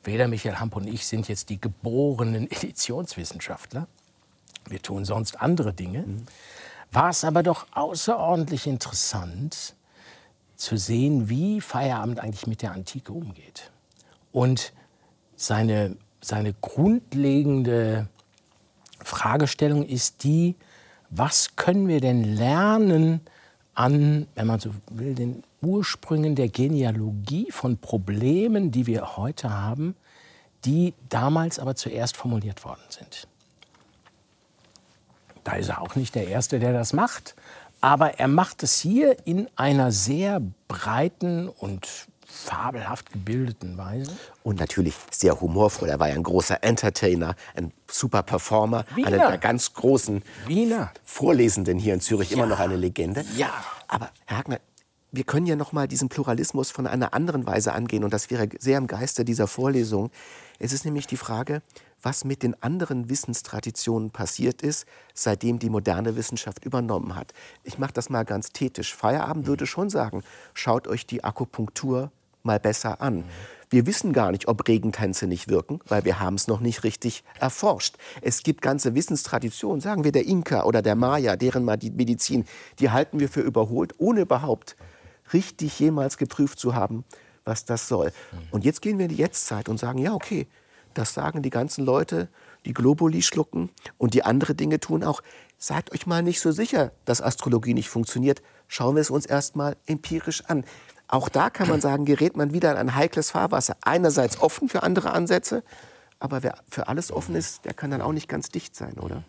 weder Michael Hamp und ich sind jetzt die geborenen Editionswissenschaftler. Wir tun sonst andere Dinge. Mhm. War es aber doch außerordentlich interessant zu sehen, wie Feierabend eigentlich mit der Antike umgeht. Und seine, seine grundlegende Fragestellung ist die, was können wir denn lernen an, wenn man so will, den Ursprüngen der Genealogie von Problemen, die wir heute haben, die damals aber zuerst formuliert worden sind. Da ist er auch nicht der Erste, der das macht, aber er macht es hier in einer sehr breiten und fabelhaft gebildeten Weise. Und natürlich sehr humorvoll. Er war ja ein großer Entertainer, ein super Performer, Wiener. einer der ganz großen Wiener. Vorlesenden hier in Zürich, ja. immer noch eine Legende. Ja. Aber Herr Hagner, wir können ja noch mal diesen Pluralismus von einer anderen Weise angehen und das wäre sehr im Geiste dieser Vorlesung. Es ist nämlich die Frage, was mit den anderen Wissenstraditionen passiert ist, seitdem die moderne Wissenschaft übernommen hat. Ich mache das mal ganz thetisch. Feierabend würde schon sagen, schaut euch die Akupunktur mal besser an. Wir wissen gar nicht, ob Regentänze nicht wirken, weil wir haben es noch nicht richtig erforscht. Es gibt ganze Wissenstraditionen, sagen wir der Inka oder der Maya, deren Medizin, die halten wir für überholt, ohne überhaupt richtig jemals geprüft zu haben, was das soll. Und jetzt gehen wir in die Jetztzeit und sagen, ja, okay, das sagen die ganzen Leute, die Globuli schlucken und die andere Dinge tun auch. Seid euch mal nicht so sicher, dass Astrologie nicht funktioniert. Schauen wir es uns erst mal empirisch an. Auch da kann man sagen, gerät man wieder in ein heikles Fahrwasser. Einerseits offen für andere Ansätze, aber wer für alles offen ist, der kann dann auch nicht ganz dicht sein, oder?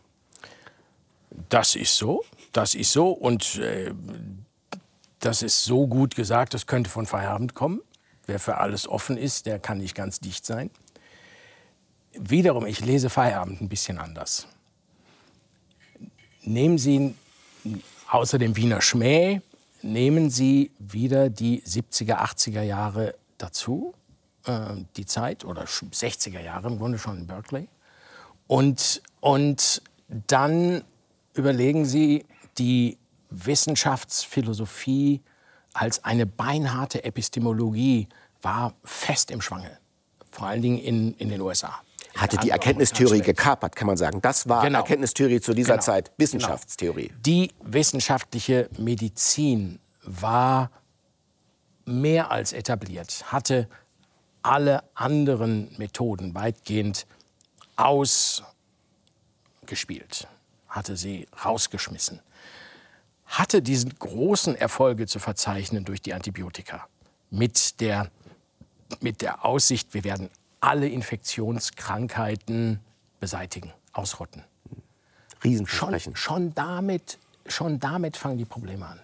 Das ist so, das ist so und äh, das ist so gut gesagt, das könnte von Feierabend kommen. Wer für alles offen ist, der kann nicht ganz dicht sein. Wiederum, ich lese Feierabend ein bisschen anders. Nehmen Sie außer dem Wiener Schmäh, nehmen Sie wieder die 70er, 80er Jahre dazu, äh, die Zeit, oder 60er Jahre im Grunde schon in Berkeley. Und, und dann überlegen Sie die Wissenschaftsphilosophie als eine beinharte Epistemologie war fest im Schwange, vor allen Dingen in, in den USA. Hatte die Erkenntnistheorie gekapert, kann man sagen. Das war genau. Erkenntnistheorie zu dieser genau. Zeit, Wissenschaftstheorie. Genau. Die wissenschaftliche Medizin war mehr als etabliert, hatte alle anderen Methoden weitgehend ausgespielt, hatte sie rausgeschmissen, hatte diese großen Erfolge zu verzeichnen durch die Antibiotika mit der, mit der Aussicht, wir werden alle Infektionskrankheiten beseitigen, ausrotten. Riesenversprechen. Schon, schon, damit, schon damit fangen die Probleme an.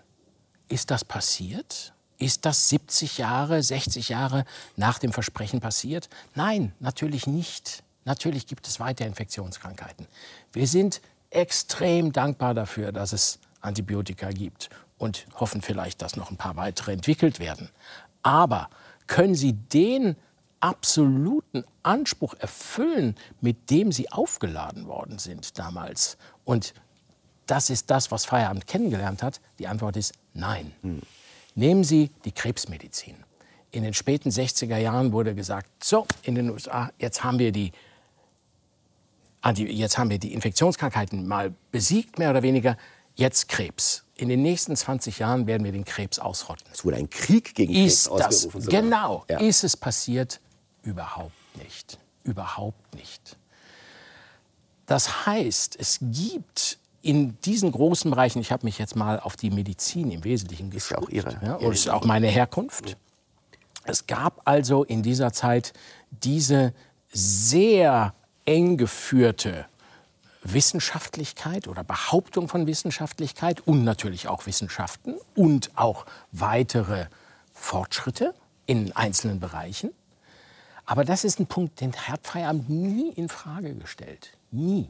Ist das passiert? Ist das 70 Jahre, 60 Jahre nach dem Versprechen passiert? Nein, natürlich nicht. Natürlich gibt es weiter Infektionskrankheiten. Wir sind extrem dankbar dafür, dass es Antibiotika gibt und hoffen vielleicht, dass noch ein paar weitere entwickelt werden. Aber können Sie den absoluten Anspruch erfüllen, mit dem sie aufgeladen worden sind damals? Und das ist das, was Feierabend kennengelernt hat. Die Antwort ist nein. Hm. Nehmen Sie die Krebsmedizin. In den späten 60er Jahren wurde gesagt, so, in den USA, jetzt haben wir die, jetzt haben wir die Infektionskrankheiten mal besiegt, mehr oder weniger, jetzt Krebs. In den nächsten 20 Jahren werden wir den Krebs ausrotten. Es wurde ein Krieg gegen ist Krebs das, ausgerufen. Sogar. Genau. Ja. Ist es passiert? Überhaupt nicht. Überhaupt nicht. Das heißt, es gibt in diesen großen Bereichen, ich habe mich jetzt mal auf die Medizin im Wesentlichen geschaut, ist auch ihre, ja, und ist auch meine Herkunft. Es gab also in dieser Zeit diese sehr eng geführte Wissenschaftlichkeit oder Behauptung von Wissenschaftlichkeit und natürlich auch Wissenschaften und auch weitere Fortschritte in einzelnen Bereichen. Aber das ist ein Punkt, den hat Feierabend nie in Frage gestellt. Nie.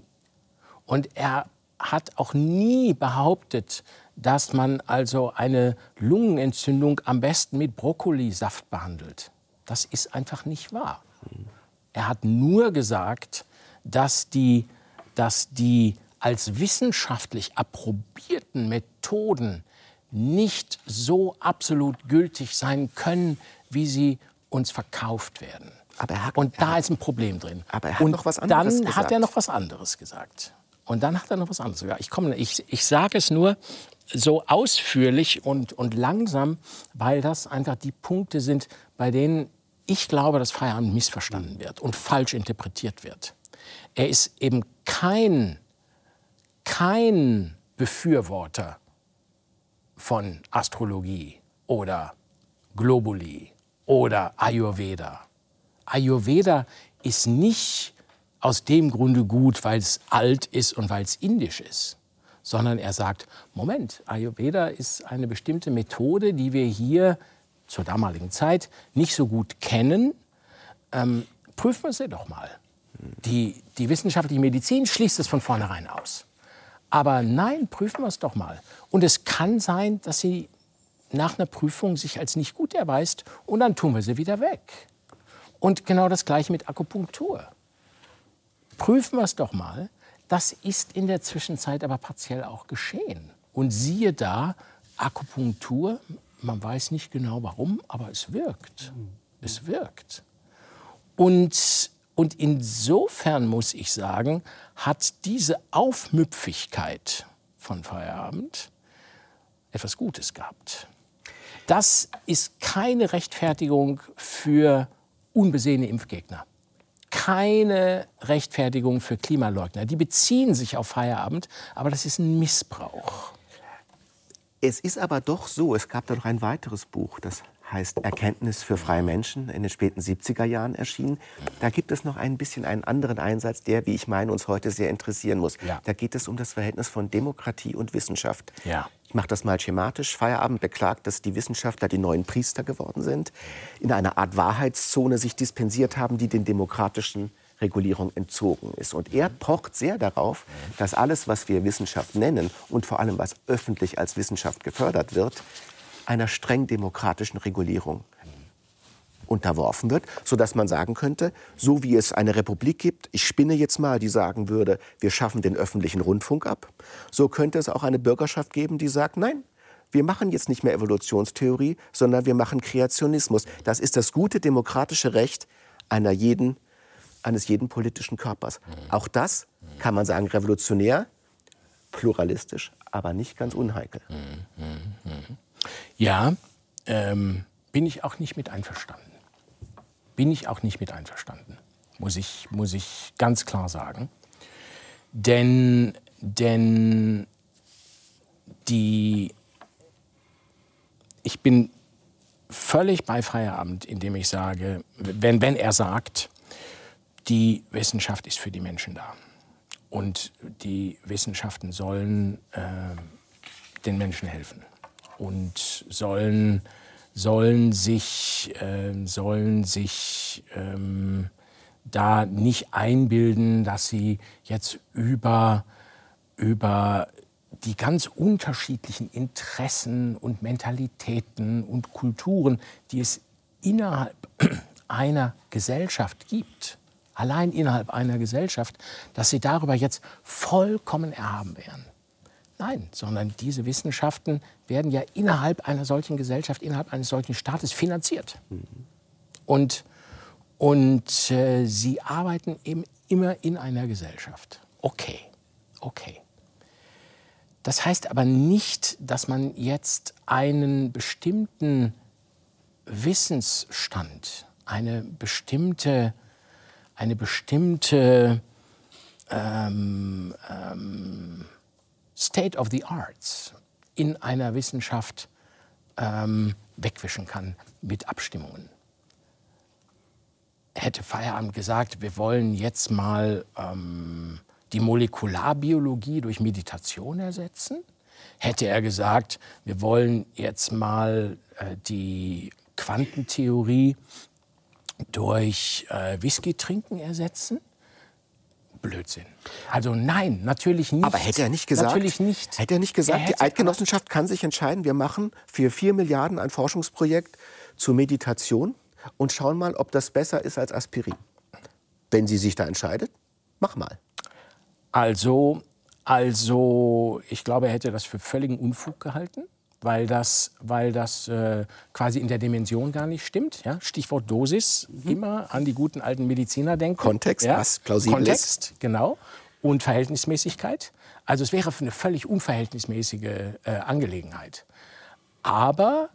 Und er hat auch nie behauptet, dass man also eine Lungenentzündung am besten mit Brokkolisaft behandelt. Das ist einfach nicht wahr. Er hat nur gesagt, dass die, dass die als wissenschaftlich approbierten Methoden nicht so absolut gültig sein können, wie sie uns verkauft werden. Hat, und da ist ein Problem drin. Aber er hat und noch was anderes dann gesagt. hat er noch was anderes gesagt. Und dann hat er noch was anderes gesagt. Ich, komme, ich, ich sage es nur so ausführlich und, und langsam, weil das einfach die Punkte sind, bei denen ich glaube, dass Feierabend missverstanden wird und falsch interpretiert wird. Er ist eben kein, kein Befürworter von Astrologie oder Globuli oder Ayurveda Ayurveda ist nicht aus dem Grunde gut, weil es alt ist und weil es indisch ist, sondern er sagt, Moment, Ayurveda ist eine bestimmte Methode, die wir hier zur damaligen Zeit nicht so gut kennen. Ähm, prüfen wir sie doch mal. Die, die wissenschaftliche Medizin schließt es von vornherein aus. Aber nein, prüfen wir es doch mal. Und es kann sein, dass sie nach einer Prüfung sich als nicht gut erweist und dann tun wir sie wieder weg. Und genau das Gleiche mit Akupunktur. Prüfen wir es doch mal. Das ist in der Zwischenzeit aber partiell auch geschehen. Und siehe da, Akupunktur, man weiß nicht genau warum, aber es wirkt. Es wirkt. Und, und insofern muss ich sagen, hat diese Aufmüpfigkeit von Feierabend etwas Gutes gehabt. Das ist keine Rechtfertigung für unbesehene Impfgegner. keine Rechtfertigung für Klimaleugner. Die beziehen sich auf Feierabend, aber das ist ein Missbrauch. Es ist aber doch so, es gab da noch ein weiteres Buch, das heißt Erkenntnis für freie Menschen, in den späten 70er Jahren erschienen. Da gibt es noch ein bisschen einen anderen Einsatz, der, wie ich meine, uns heute sehr interessieren muss. Ja. Da geht es um das Verhältnis von Demokratie und Wissenschaft. Ja. Ich mache das mal schematisch. Feierabend beklagt, dass die Wissenschaftler die neuen Priester geworden sind, in einer Art Wahrheitszone sich dispensiert haben, die den demokratischen Regulierung entzogen ist. Und er pocht sehr darauf, dass alles, was wir Wissenschaft nennen und vor allem was öffentlich als Wissenschaft gefördert wird, einer streng demokratischen Regulierung unterworfen wird, sodass man sagen könnte, so wie es eine Republik gibt, ich spinne jetzt mal, die sagen würde, wir schaffen den öffentlichen Rundfunk ab, so könnte es auch eine Bürgerschaft geben, die sagt, nein, wir machen jetzt nicht mehr Evolutionstheorie, sondern wir machen Kreationismus. Das ist das gute demokratische Recht einer jeden, eines jeden politischen Körpers. Auch das kann man sagen revolutionär, pluralistisch, aber nicht ganz unheikel. Ja, ähm, bin ich auch nicht mit einverstanden. Bin ich auch nicht mit einverstanden, muss ich, muss ich ganz klar sagen. Denn, denn die, ich bin völlig bei Feierabend, indem ich sage, wenn, wenn er sagt, die Wissenschaft ist für die Menschen da. Und die Wissenschaften sollen äh, den Menschen helfen und sollen, sollen sich, äh, sollen sich ähm, da nicht einbilden, dass sie jetzt über, über die ganz unterschiedlichen Interessen und Mentalitäten und Kulturen, die es innerhalb einer Gesellschaft gibt, allein innerhalb einer Gesellschaft, dass sie darüber jetzt vollkommen erhaben wären. Nein, sondern diese Wissenschaften werden ja innerhalb einer solchen Gesellschaft, innerhalb eines solchen Staates finanziert. Mhm. Und, und äh, sie arbeiten eben immer in einer Gesellschaft. Okay, okay. Das heißt aber nicht, dass man jetzt einen bestimmten Wissensstand, eine bestimmte, eine bestimmte ähm, ähm, State of the Arts in einer Wissenschaft ähm, wegwischen kann mit Abstimmungen. Hätte Feierabend gesagt, wir wollen jetzt mal ähm, die Molekularbiologie durch Meditation ersetzen? Hätte er gesagt, wir wollen jetzt mal äh, die Quantentheorie durch äh, Whisky trinken ersetzen? Blödsinn. Also nein, natürlich nicht. Aber hätte er nicht gesagt, natürlich nicht. Hätte er nicht gesagt, er die Eidgenossenschaft kann sich entscheiden, wir machen für 4 Milliarden ein Forschungsprojekt zur Meditation und schauen mal, ob das besser ist als Aspirin. Wenn sie sich da entscheidet, mach mal. Also, also ich glaube, er hätte das für völligen Unfug gehalten weil das, weil das äh, quasi in der Dimension gar nicht stimmt. Ja? Stichwort Dosis, mhm. immer an die guten alten Mediziner denken. Kontext, ja? was plausibel Kontext, ist. genau. Und Verhältnismäßigkeit. Also es wäre eine völlig unverhältnismäßige äh, Angelegenheit. Aber,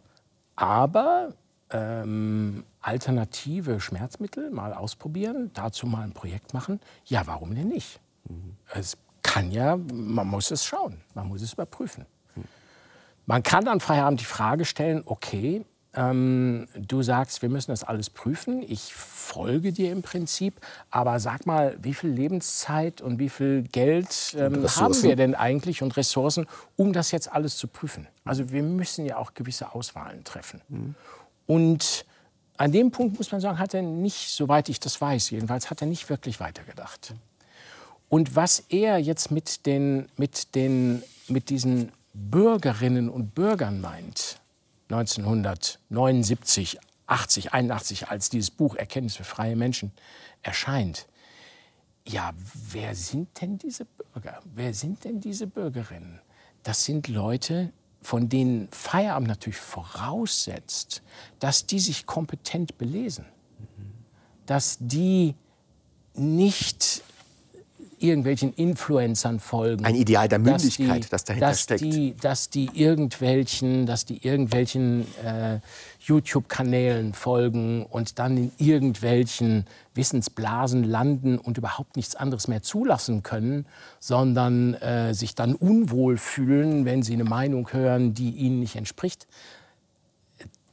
aber ähm, alternative Schmerzmittel mal ausprobieren, dazu mal ein Projekt machen, ja, warum denn nicht? Mhm. Es kann ja, man muss es schauen, man muss es überprüfen. Man kann dann Feierabend die Frage stellen, okay, ähm, du sagst, wir müssen das alles prüfen. Ich folge dir im Prinzip. Aber sag mal, wie viel Lebenszeit und wie viel Geld ähm, haben wir denn eigentlich und Ressourcen, um das jetzt alles zu prüfen? Also wir müssen ja auch gewisse Auswahlen treffen. Mhm. Und an dem Punkt muss man sagen, hat er nicht, soweit ich das weiß, jedenfalls hat er nicht wirklich weitergedacht. Und was er jetzt mit, den, mit, den, mit diesen Bürgerinnen und Bürgern meint, 1979, 80, 81, als dieses Buch Erkenntnis für freie Menschen erscheint, ja, wer sind denn diese Bürger? Wer sind denn diese Bürgerinnen? Das sind Leute, von denen Feierabend natürlich voraussetzt, dass die sich kompetent belesen, dass die nicht irgendwelchen Influencern folgen. Ein Ideal der Mündigkeit, die, das dahinter dass steckt. Die, dass die irgendwelchen, dass die irgendwelchen äh, YouTube-Kanälen folgen und dann in irgendwelchen Wissensblasen landen und überhaupt nichts anderes mehr zulassen können, sondern äh, sich dann unwohl fühlen, wenn sie eine Meinung hören, die ihnen nicht entspricht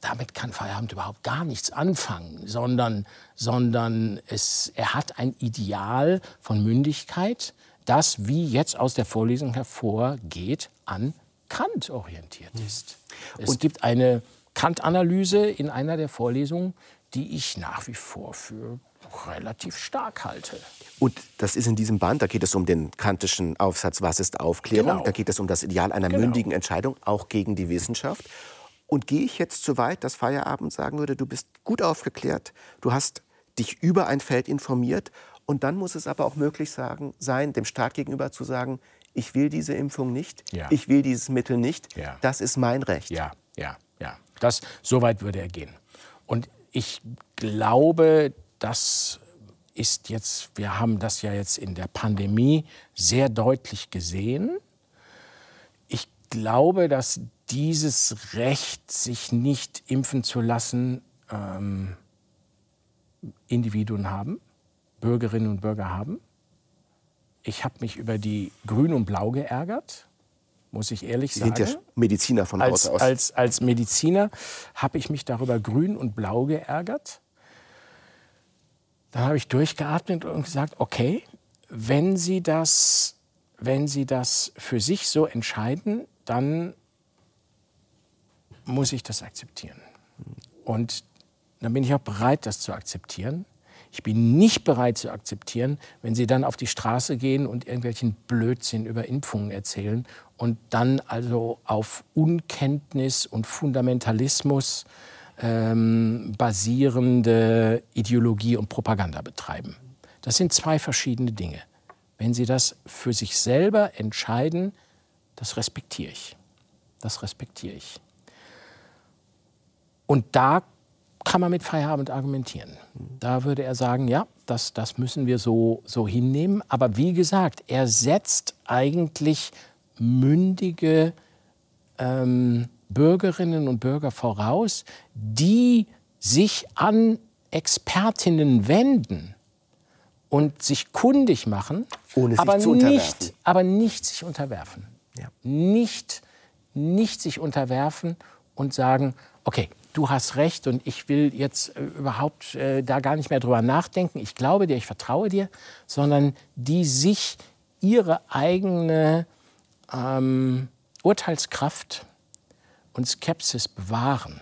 damit kann Feierabend überhaupt gar nichts anfangen, sondern, sondern es, er hat ein Ideal von Mündigkeit, das, wie jetzt aus der Vorlesung hervorgeht, an Kant orientiert ist. Es Und gibt eine Kant-Analyse in einer der Vorlesungen, die ich nach wie vor für relativ stark halte. Und das ist in diesem Band, da geht es um den kantischen Aufsatz Was ist Aufklärung? Genau. Da geht es um das Ideal einer genau. mündigen Entscheidung, auch gegen die Wissenschaft. Und gehe ich jetzt so weit, dass Feierabend sagen würde, du bist gut aufgeklärt, du hast dich über ein Feld informiert und dann muss es aber auch möglich sagen, sein, dem Staat gegenüber zu sagen, ich will diese Impfung nicht, ja. ich will dieses Mittel nicht, ja. das ist mein Recht. Ja, ja, ja. Das, so weit würde er gehen. Und ich glaube, das ist jetzt, wir haben das ja jetzt in der Pandemie sehr deutlich gesehen. Ich glaube, dass dieses Recht, sich nicht impfen zu lassen, ähm, Individuen haben, Bürgerinnen und Bürger haben. Ich habe mich über die Grün und Blau geärgert, muss ich ehrlich Sie sagen. sind ja Mediziner von als, Haus aus. Als, als Mediziner habe ich mich darüber Grün und Blau geärgert. Dann habe ich durchgeatmet und gesagt, okay, wenn Sie das, wenn Sie das für sich so entscheiden, dann muss ich das akzeptieren. Und dann bin ich auch bereit, das zu akzeptieren. Ich bin nicht bereit zu akzeptieren, wenn Sie dann auf die Straße gehen und irgendwelchen Blödsinn über Impfungen erzählen und dann also auf Unkenntnis und Fundamentalismus ähm, basierende Ideologie und Propaganda betreiben. Das sind zwei verschiedene Dinge. Wenn Sie das für sich selber entscheiden, das respektiere ich. Das respektiere ich. Und da kann man mit Feierabend argumentieren. Da würde er sagen, ja, das, das müssen wir so, so hinnehmen. Aber wie gesagt, er setzt eigentlich mündige ähm, Bürgerinnen und Bürger voraus, die sich an Expertinnen wenden und sich kundig machen, Ohne sich aber, zu nicht, aber nicht sich unterwerfen. Ja. Nicht, nicht sich unterwerfen und sagen, okay, du hast recht und ich will jetzt äh, überhaupt äh, da gar nicht mehr drüber nachdenken. Ich glaube dir, ich vertraue dir, sondern die sich ihre eigene ähm, Urteilskraft und Skepsis bewahren.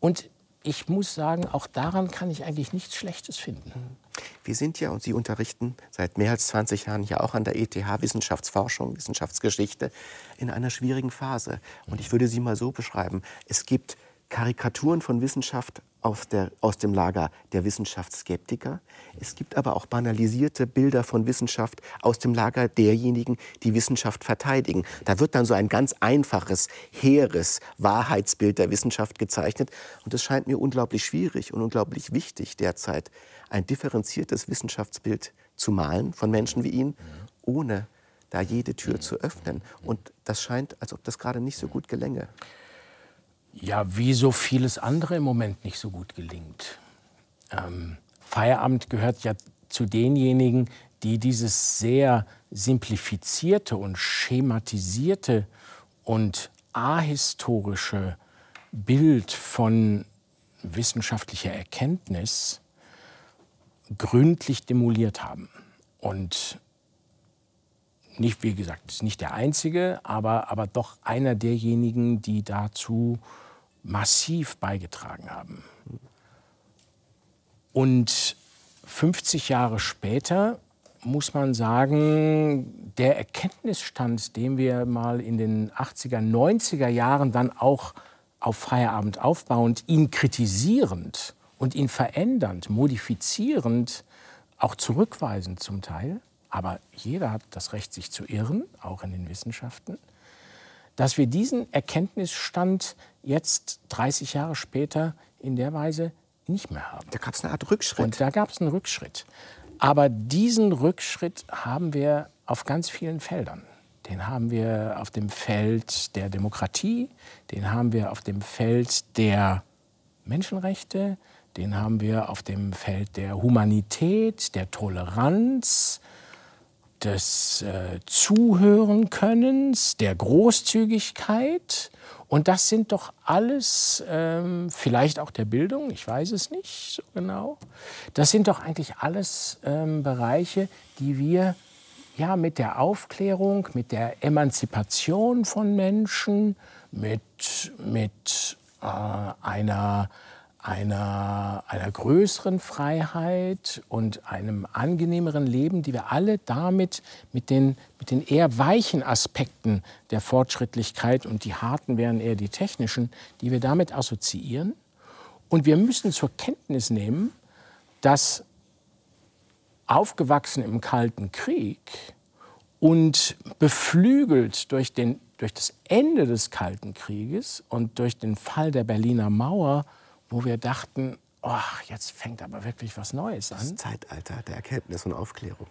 Und ich muss sagen, auch daran kann ich eigentlich nichts Schlechtes finden. Wir sind ja, und Sie unterrichten seit mehr als 20 Jahren ja auch an der ETH Wissenschaftsforschung, Wissenschaftsgeschichte, in einer schwierigen Phase. Und ich würde Sie mal so beschreiben, es gibt Karikaturen von Wissenschaft aus, der, aus dem Lager der Wissenschaftsskeptiker. Es gibt aber auch banalisierte Bilder von Wissenschaft aus dem Lager derjenigen, die Wissenschaft verteidigen. Da wird dann so ein ganz einfaches, hehres Wahrheitsbild der Wissenschaft gezeichnet. Und es scheint mir unglaublich schwierig und unglaublich wichtig derzeit, ein differenziertes Wissenschaftsbild zu malen von Menschen wie Ihnen, ohne da jede Tür zu öffnen. Und das scheint, als ob das gerade nicht so gut gelänge. Ja, wie so vieles andere im Moment nicht so gut gelingt. Ähm, Feierabend gehört ja zu denjenigen, die dieses sehr simplifizierte und schematisierte und ahistorische Bild von wissenschaftlicher Erkenntnis gründlich demoliert haben. Und nicht, wie gesagt, ist nicht der einzige, aber, aber doch einer derjenigen, die dazu massiv beigetragen haben. Und 50 Jahre später muss man sagen, der Erkenntnisstand, den wir mal in den 80er, 90er Jahren dann auch auf Feierabend aufbauend, ihn kritisierend und ihn verändernd, modifizierend, auch zurückweisend zum Teil, aber jeder hat das Recht, sich zu irren, auch in den Wissenschaften, dass wir diesen Erkenntnisstand jetzt 30 Jahre später in der Weise nicht mehr haben. Da gab es eine Art Rückschritt. Und da gab es einen Rückschritt. Aber diesen Rückschritt haben wir auf ganz vielen Feldern. Den haben wir auf dem Feld der Demokratie, den haben wir auf dem Feld der Menschenrechte, den haben wir auf dem Feld der Humanität, der Toleranz, des äh, Zuhörenkönnens, der Großzügigkeit. Und das sind doch alles, ähm, vielleicht auch der Bildung, ich weiß es nicht so genau, das sind doch eigentlich alles ähm, Bereiche, die wir ja, mit der Aufklärung, mit der Emanzipation von Menschen, mit, mit äh, einer einer, einer größeren Freiheit und einem angenehmeren Leben, die wir alle damit mit den, mit den eher weichen Aspekten der Fortschrittlichkeit und die harten wären eher die technischen, die wir damit assoziieren. Und wir müssen zur Kenntnis nehmen, dass aufgewachsen im Kalten Krieg und beflügelt durch, den, durch das Ende des Kalten Krieges und durch den Fall der Berliner Mauer wo wir dachten, oh, jetzt fängt aber wirklich was Neues an. Das Zeitalter der Erkenntnis und Aufklärung.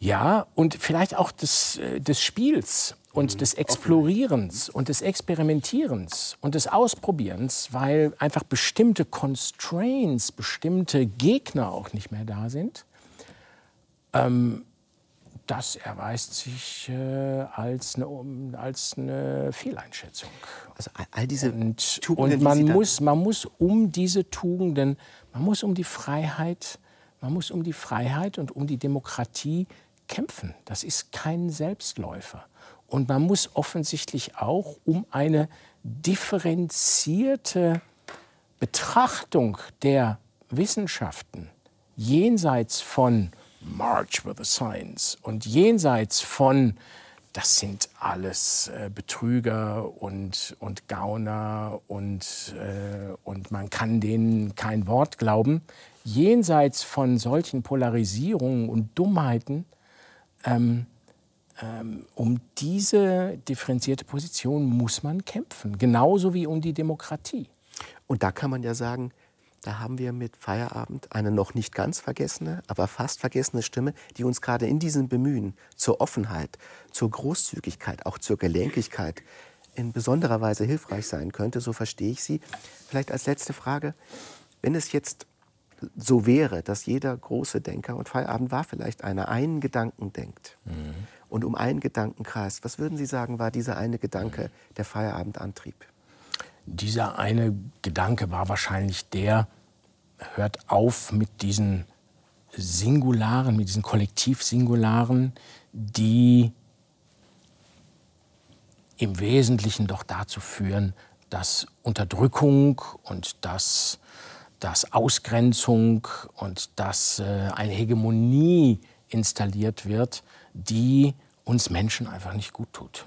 Ja, und vielleicht auch des, äh, des Spiels und mhm. des Explorierens und des Experimentierens und des Ausprobierens, weil einfach bestimmte Constraints, bestimmte Gegner auch nicht mehr da sind. Ähm, das erweist sich äh, als, eine, als eine Fehleinschätzung. Also all diese und, Tugenden, und man muss, man muss um diese Tugenden, man muss um die Freiheit, man muss um die Freiheit und um die Demokratie kämpfen. Das ist kein Selbstläufer. Und man muss offensichtlich auch um eine differenzierte Betrachtung der Wissenschaften jenseits von March with the Science. Und jenseits von, das sind alles äh, Betrüger und, und Gauner und, äh, und man kann denen kein Wort glauben, jenseits von solchen Polarisierungen und Dummheiten, ähm, ähm, um diese differenzierte Position muss man kämpfen, genauso wie um die Demokratie. Und da kann man ja sagen, da haben wir mit Feierabend eine noch nicht ganz vergessene, aber fast vergessene Stimme, die uns gerade in diesem Bemühen zur Offenheit, zur Großzügigkeit, auch zur Gelenkigkeit in besonderer Weise hilfreich sein könnte. So verstehe ich Sie. Vielleicht als letzte Frage, wenn es jetzt so wäre, dass jeder große Denker, und Feierabend war vielleicht einer, einen Gedanken denkt mhm. und um einen Gedanken kreist, was würden Sie sagen, war dieser eine Gedanke der Feierabendantrieb? dieser eine Gedanke war wahrscheinlich der, hört auf mit diesen Singularen, mit diesen Kollektivsingularen, die im Wesentlichen doch dazu führen, dass Unterdrückung und dass, dass Ausgrenzung und dass äh, eine Hegemonie installiert wird, die uns Menschen einfach nicht gut tut.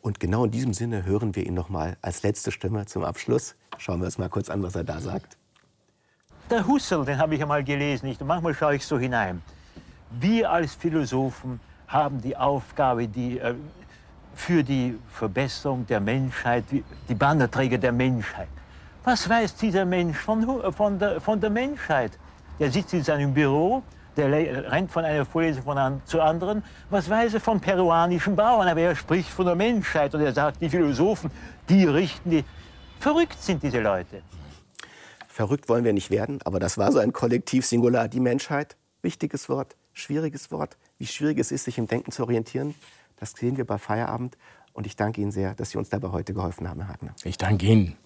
Und genau in diesem Sinne hören wir ihn noch mal als letzte Stimme zum Abschluss. Schauen wir uns mal kurz an, was er da sagt. Der Husserl, den habe ich einmal gelesen. Nicht? Und manchmal schaue ich so hinein. Wir als Philosophen haben die Aufgabe, die, äh, für die Verbesserung der Menschheit, die Bannerträger der Menschheit. Was weiß dieser Mensch von, von, der, von der Menschheit? Der sitzt in seinem Büro, der rennt von einer Vorlesung von an, zur anderen. Was weiß er von peruanischen Bauern? Aber er spricht von der Menschheit und er sagt, die Philosophen, die richten die. Verrückt sind diese Leute. Verrückt wollen wir nicht werden, aber das war so ein Kollektiv-Singular, die Menschheit. Wichtiges Wort, schwieriges Wort. Wie schwierig es ist, sich im Denken zu orientieren, das sehen wir bei Feierabend. Und ich danke Ihnen sehr, dass Sie uns dabei heute geholfen haben, Herr Hagner. Ich danke Ihnen.